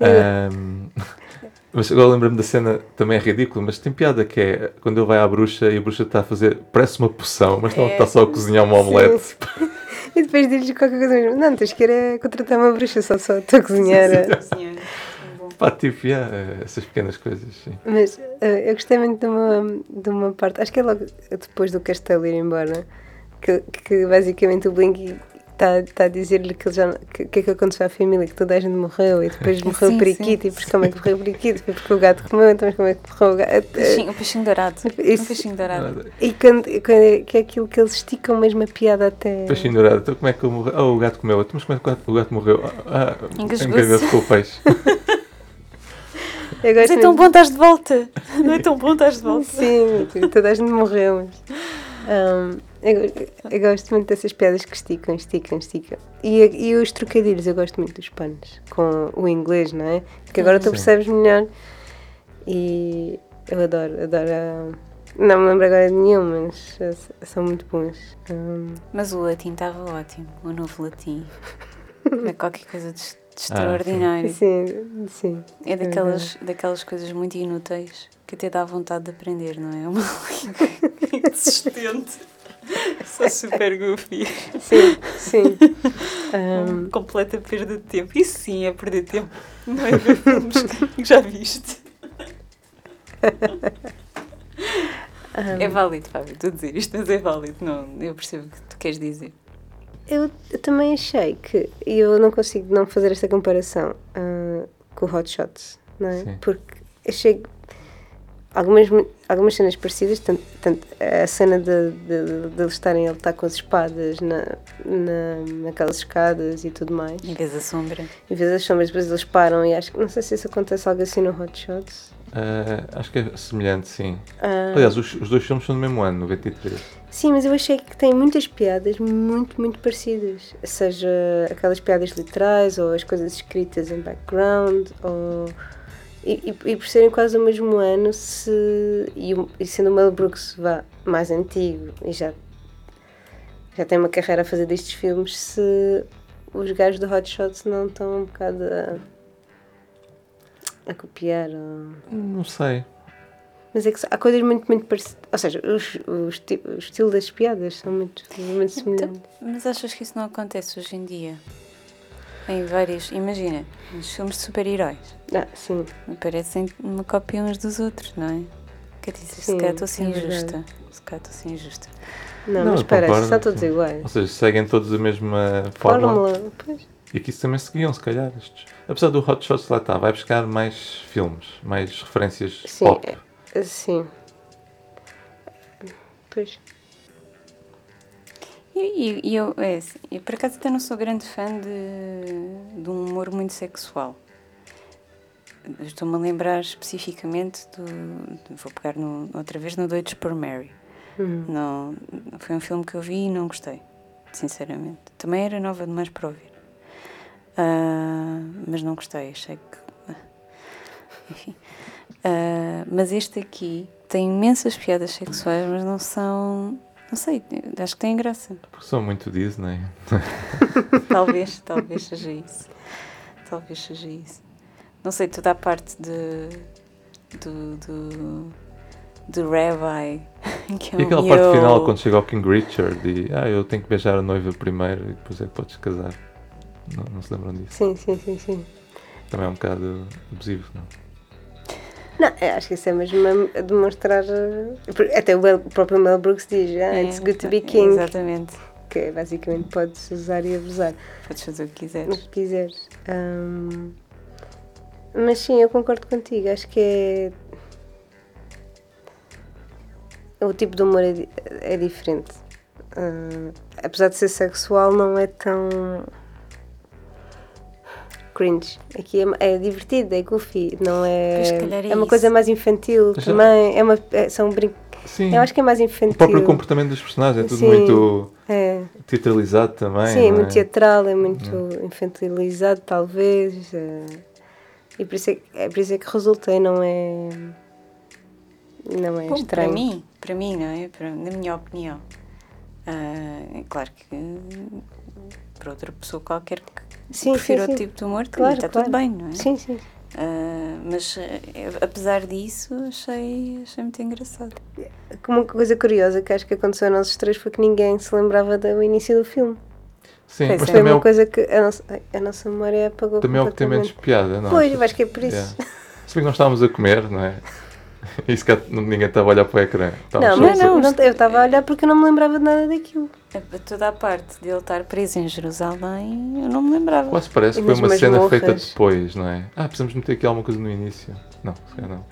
É. Ahm, mas agora lembro-me da cena, também é ridícula, mas tem piada que é quando ele vai à bruxa e a bruxa está a fazer, parece uma poção, mas não É. está só a cozinhar uma omelete. E depois diz-lhe qualquer coisa mesmo. Não, tens que ir a contratar uma bruxa, só só estou a cozinhar. Tão bom. Pá, tipo, yeah, essas pequenas coisas, sim. Mas eh, eu gostei muito de uma, de uma parte, acho que é logo depois do castelo ir embora, que, que basicamente o Blinky está tá a dizer-lhe que ele já que, que é que aconteceu à família, que toda a gente morreu e depois morreu Sim, o periquito sim. e depois como é que morreu o periquito? Foi porque o gato comeu, então como é que morreu o gato? Peixinho, um peixinho dourado. Isso- Um peixinho dourado. E quando, quando é, que é aquilo que eles esticam mesmo a piada até. Peixinho dourado, então como é que eu morreu? Oh, o gato comeu, então, mas como é que o gato, o gato morreu? Ah, ah Engasgou-se. com o peixe. Eu Mas é tão bom estás de volta. Não é tão bom estás de volta. Sim, toda a gente morreu. Mas, hum, eu, eu gosto muito dessas piadas que esticam, esticam, esticam. E, e os trocadilhos, eu gosto muito dos panos com o inglês, não é? Porque agora tu Sim. percebes melhor. E eu adoro, adoro. hum, não me lembro agora de nenhum, mas são muito bons. Hum, Mas o latim estava ótimo, o novo latim. É qualquer coisa de, de sim. extraordinário. sim, sim. É daquelas, daquelas coisas muito inúteis que até dá vontade de aprender, não é? É uma língua insistente. Só super goofy. Sim, sim. Hum, Completa perda de tempo. Isso sim é perder tempo. Não é ver filmes que já viste. É válido, Fábio, tu dizer isto, mas é válido. Não, eu percebo o que tu queres dizer. Eu, eu também achei que, e eu não consigo não fazer esta comparação ah, com o Hot Shots, não é? Sim. Porque achei algumas, algumas cenas parecidas, tanto, tanto a cena de, de, de eles estarem, ele estar com as espadas na, na, naquelas escadas e tudo mais, Em vez da sombra. e vês as sombras, depois eles param e acho que, não sei se isso acontece algo assim no Hot Shots, Ah, acho que é semelhante, sim. Ah, Aliás, os, os dois filmes são do mesmo ano, 93. Sim, mas eu achei que tem muitas piadas muito, muito parecidas. Seja aquelas piadas literais ou as coisas escritas em background ou... E, e- por serem quase do mesmo ano, se, e, o- e sendo o Mel Brooks vá, mais antigo e já, já tem uma carreira a fazer destes filmes, se os gajos do Hot Shots não estão um bocado a, a copiar. ou- Não sei. Mas é que há coisas muito, muito parecidas. Ou seja, os, o, esti- o estilo das piadas são muito, muito semelhantes. Mas achas que isso não acontece hoje em dia? Em vários. Imagina, nos filmes de super-heróis. Ah, sim. Parecem uma cópia uns dos outros, não é? Quer dizer, se Sim, calhar estou assim é injusta. Se calhar estou assim injusta. Não, Não, mas parece, concordo, estão todos iguais. Ou seja, seguem todos a mesma fórmula. Fórmula, pois. E aqui também seguiam, se calhar. Estes. Apesar do Hot Shots, lá está, vai buscar mais filmes, mais referências Sim, pop. é- sim. Pois. E, e- eu, é, assim, eu, por acaso, até não sou grande fã de, de um humor muito sexual. Estou-me a lembrar especificamente do. Vou pegar no- outra vez no Doidos por Mary. Não, foi um filme que eu vi e não gostei, sinceramente. Também era nova demais para ouvir. Ah, mas não gostei, achei que. Enfim. Ah, mas este aqui tem imensas piadas sexuais, mas não são. Não sei, acho que tem graça. Porque são muito Disney. Talvez, talvez seja isso. Talvez seja isso. Não sei, toda a parte de. do. do, do Rabbi. Que é E aquela parte meu- final, quando chega ao King Richard e ah, eu tenho que beijar a noiva primeiro e depois é que podes casar. Não, não se lembram disso? Sim, sim, sim, sim. Também é um bocado abusivo, não? Não, eu acho que isso é mesmo a demonstrar. eh, Até o, o próprio Mel Brooks diz: ah, É, It's good to be exa- king. Exatamente. Que é, basicamente podes usar e abusar. Podes fazer o que o quiseres. que quiseres. Ahm, mas sim, eu concordo contigo. Acho que é. O tipo de humor é, é diferente. Ah, apesar de ser sexual, não é tão. Cringe. Aqui é, é divertido, é goofy, não é. é É uma isso. coisa mais infantil Já- também. É uma, é- são brin... Sim, Eu acho que é mais infantil. o próprio comportamento dos personagens é tudo Sim. muito É. teatralizado também. Sim, é muito teatral, é muito infantilizado, talvez. é. E por isso é, que- é por isso é que resulta e não é. Não é Bom, estranho. para mim, para mim, não é? Para- na minha opinião. Ah, é claro que para outra pessoa qualquer que Sim, prefira sim, outro sim. tipo de humor, Claro, está claro. tudo bem, não é? Sim, sim. Ah, mas eh, apesar disso, achei, achei muito engraçado. Como uma coisa curiosa que acho que aconteceu a nós os três foi que ninguém se lembrava do início do filme. Sim, Pois mas é. Foi é, uma o, coisa que a nossa, a nossa memória apagou também é o que tem menos piada, não Pois, achas? eu acho que é por isso. Yeah. Se bem que nós estávamos a comer, não é? E se calhar ninguém estava a olhar para o ecrã. Não, Estávamos mas não, não, eu estava a olhar porque eu não me lembrava de nada daquilo. A- a Toda a parte dele estar preso em Jerusalém, eu não me lembrava. Quase parece E que foi uma cena masmorras. feita depois, não é? Ah, precisamos meter aqui alguma coisa no início. Não, se calhar não.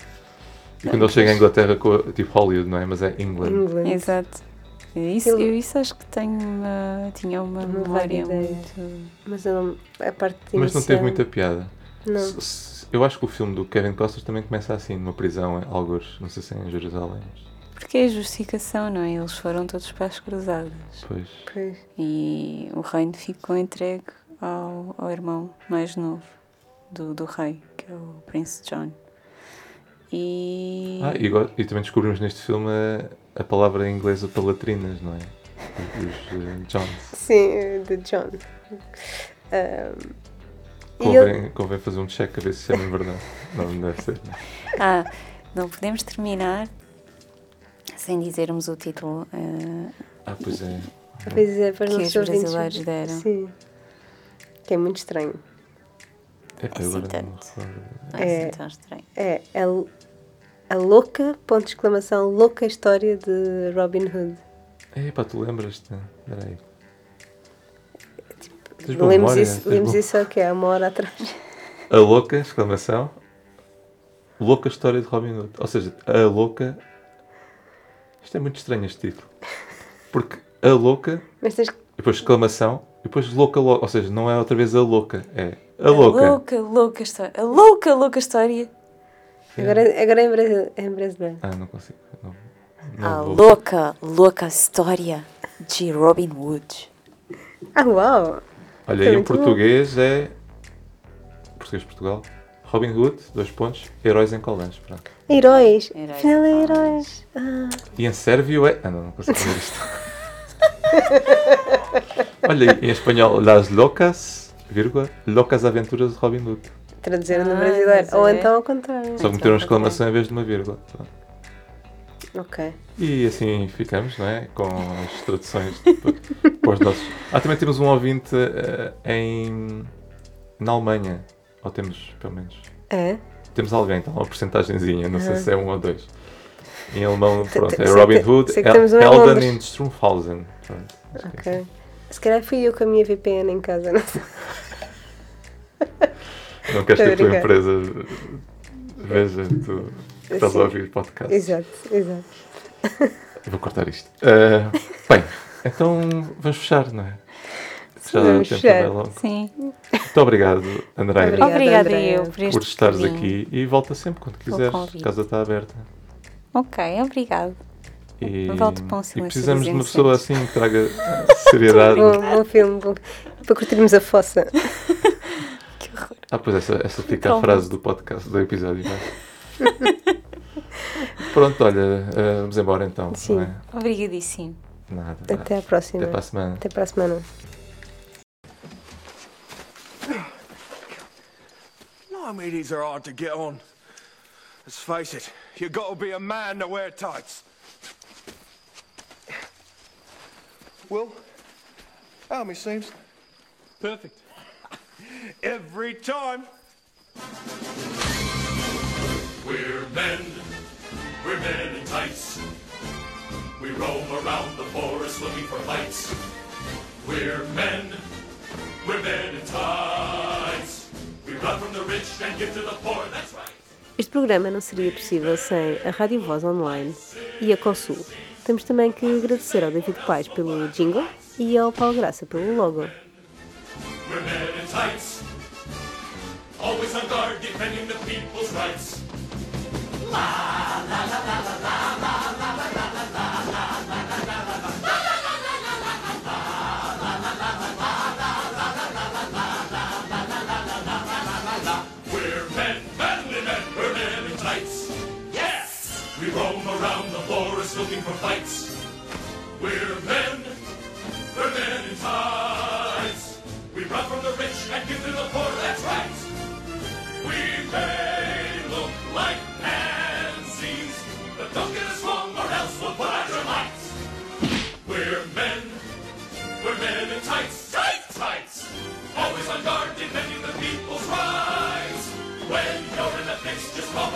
E quando ele chega à Inglaterra, com tipo Hollywood, não é? Mas é England. England. Exato. Isso, Ele- eu isso acho que tenho uma, tinha uma, memória muito. Mas não, a parte Mas não teve muita piada. Não. Eu acho que o filme do Kevin Costner também começa assim, numa prisão, em alguns, não sei se é em Jerusalém. Porque é a justificação, não é? Eles foram todos para as cruzadas. Depois. Pois. E o reino ficou entregue ao, ao irmão mais novo do, do rei, que é o Prince John. E. Ah, e, agora- e também descobrimos neste filme a, a palavra inglesa para latrinas, não é? Os eh, Johns. Sim, de John. Ahm, e ele- Convém, convém fazer um check a ver se é mesmo verdade. Não, não deve ser. Ah, não podemos terminar sem dizermos o título. eh, Ah, pois é. Pois é, para Que os brasileiros deram. Sim. Que é muito estranho. É assim agora não é É. assim tão estranho. É a, a louca, ponto de exclamação, louca história de Robin Hood. É pá, tu lembras-te? Espera aí. Tens boa Lemos memória, isso, lemos boa- isso há uma hora atrás. A louca, exclamação. Louca história de Robin Hood. Ou seja, a louca. Isto é muito estranho este título. Porque a louca, Mas tens e depois exclamação, e depois louca, louca. Ou seja, não é outra vez a louca, é a louca. louca, louca história. A louca, louca história Agora, agora em, brasi- em brasileiro. Ah, não consigo. Não, A não vou. louca, louca história de Robin Hood. Ah, uau! Olha, Foi e em bom. português é. Português de Portugal. Robin Hood, dois pontos, Heróis em Colange. Pronto. Heróis. Heróis. Afinal é heróis. Ah, E em sérvio é. Ah, não, não consigo ver isto. Olha, em espanhol, Las Locas, vírgula, Locas Aventuras de Robin Hood. traduziram no Ah, brasileiro. Ou é. então ao contrário. Só meteram uma exclamação em vez de uma vírgula. Pronto. Ok. E assim ficamos, não é? Com as traduções para, os nossos. Ah, também temos um ouvinte eh, em. na Alemanha. Ou temos, pelo menos. É? Temos alguém, então, uma porcentagemzinha, não sei Aham. se é um ou dois. Em alemão, pronto, é Robin Hood, Elden in. Pronto, é Ok. Se calhar fui eu com a minha VPN em casa. Não sei. assim. Não queres que a tua empresa veja tu estás a ouvir podcast. Exato, exato. Eu vou cortar isto. Ah, bem, então vamos fechar, não é? Já Vamos o tempo fechar. é. Sim. Muito obrigado, Andréia, Obrigada, Obrigada Andréia, eu por este por estares bocadinho. aqui e volta sempre quando quiseres. A casa está aberta. Ok, obrigado. E, Volto para um e precisamos de uma pessoa assim que traga seriedade. Bom, bom filme, bom. Para curtirmos a fossa. Que horror. Ah, pois essa, essa fica a frase do podcast, do episódio. não é? Pronto, olha, ah, vamos embora então. Sim. Não é? Obrigadíssimo. Nada. Até à próxima. Até para a semana. Até para a semana. Blimey, these are hard to get on. Let's face it, you gotta be a man to wear tights. Will, how me seems? Perfect. Every time. We're men, we're men in tights. We roam around the forest looking for. We're men, we're men in tights. We run from the rich and give to the poor, that's right. Este programa não seria possível sem a Rádio Voz Online e a COSUL. Temos também que agradecer ao David Pais pelo jingle e ao Paulo Graça pelo logo. We're men in tights. Always on guard, defending the people's rights. We roam around the forest looking for fights. We're men, we're men in tights. We run from the rich and give to the poor, that's right. We may look like pansies, We're men, we're men in tights, tight tights. Always on guard, defending the people's rights. When you're in the fix, just call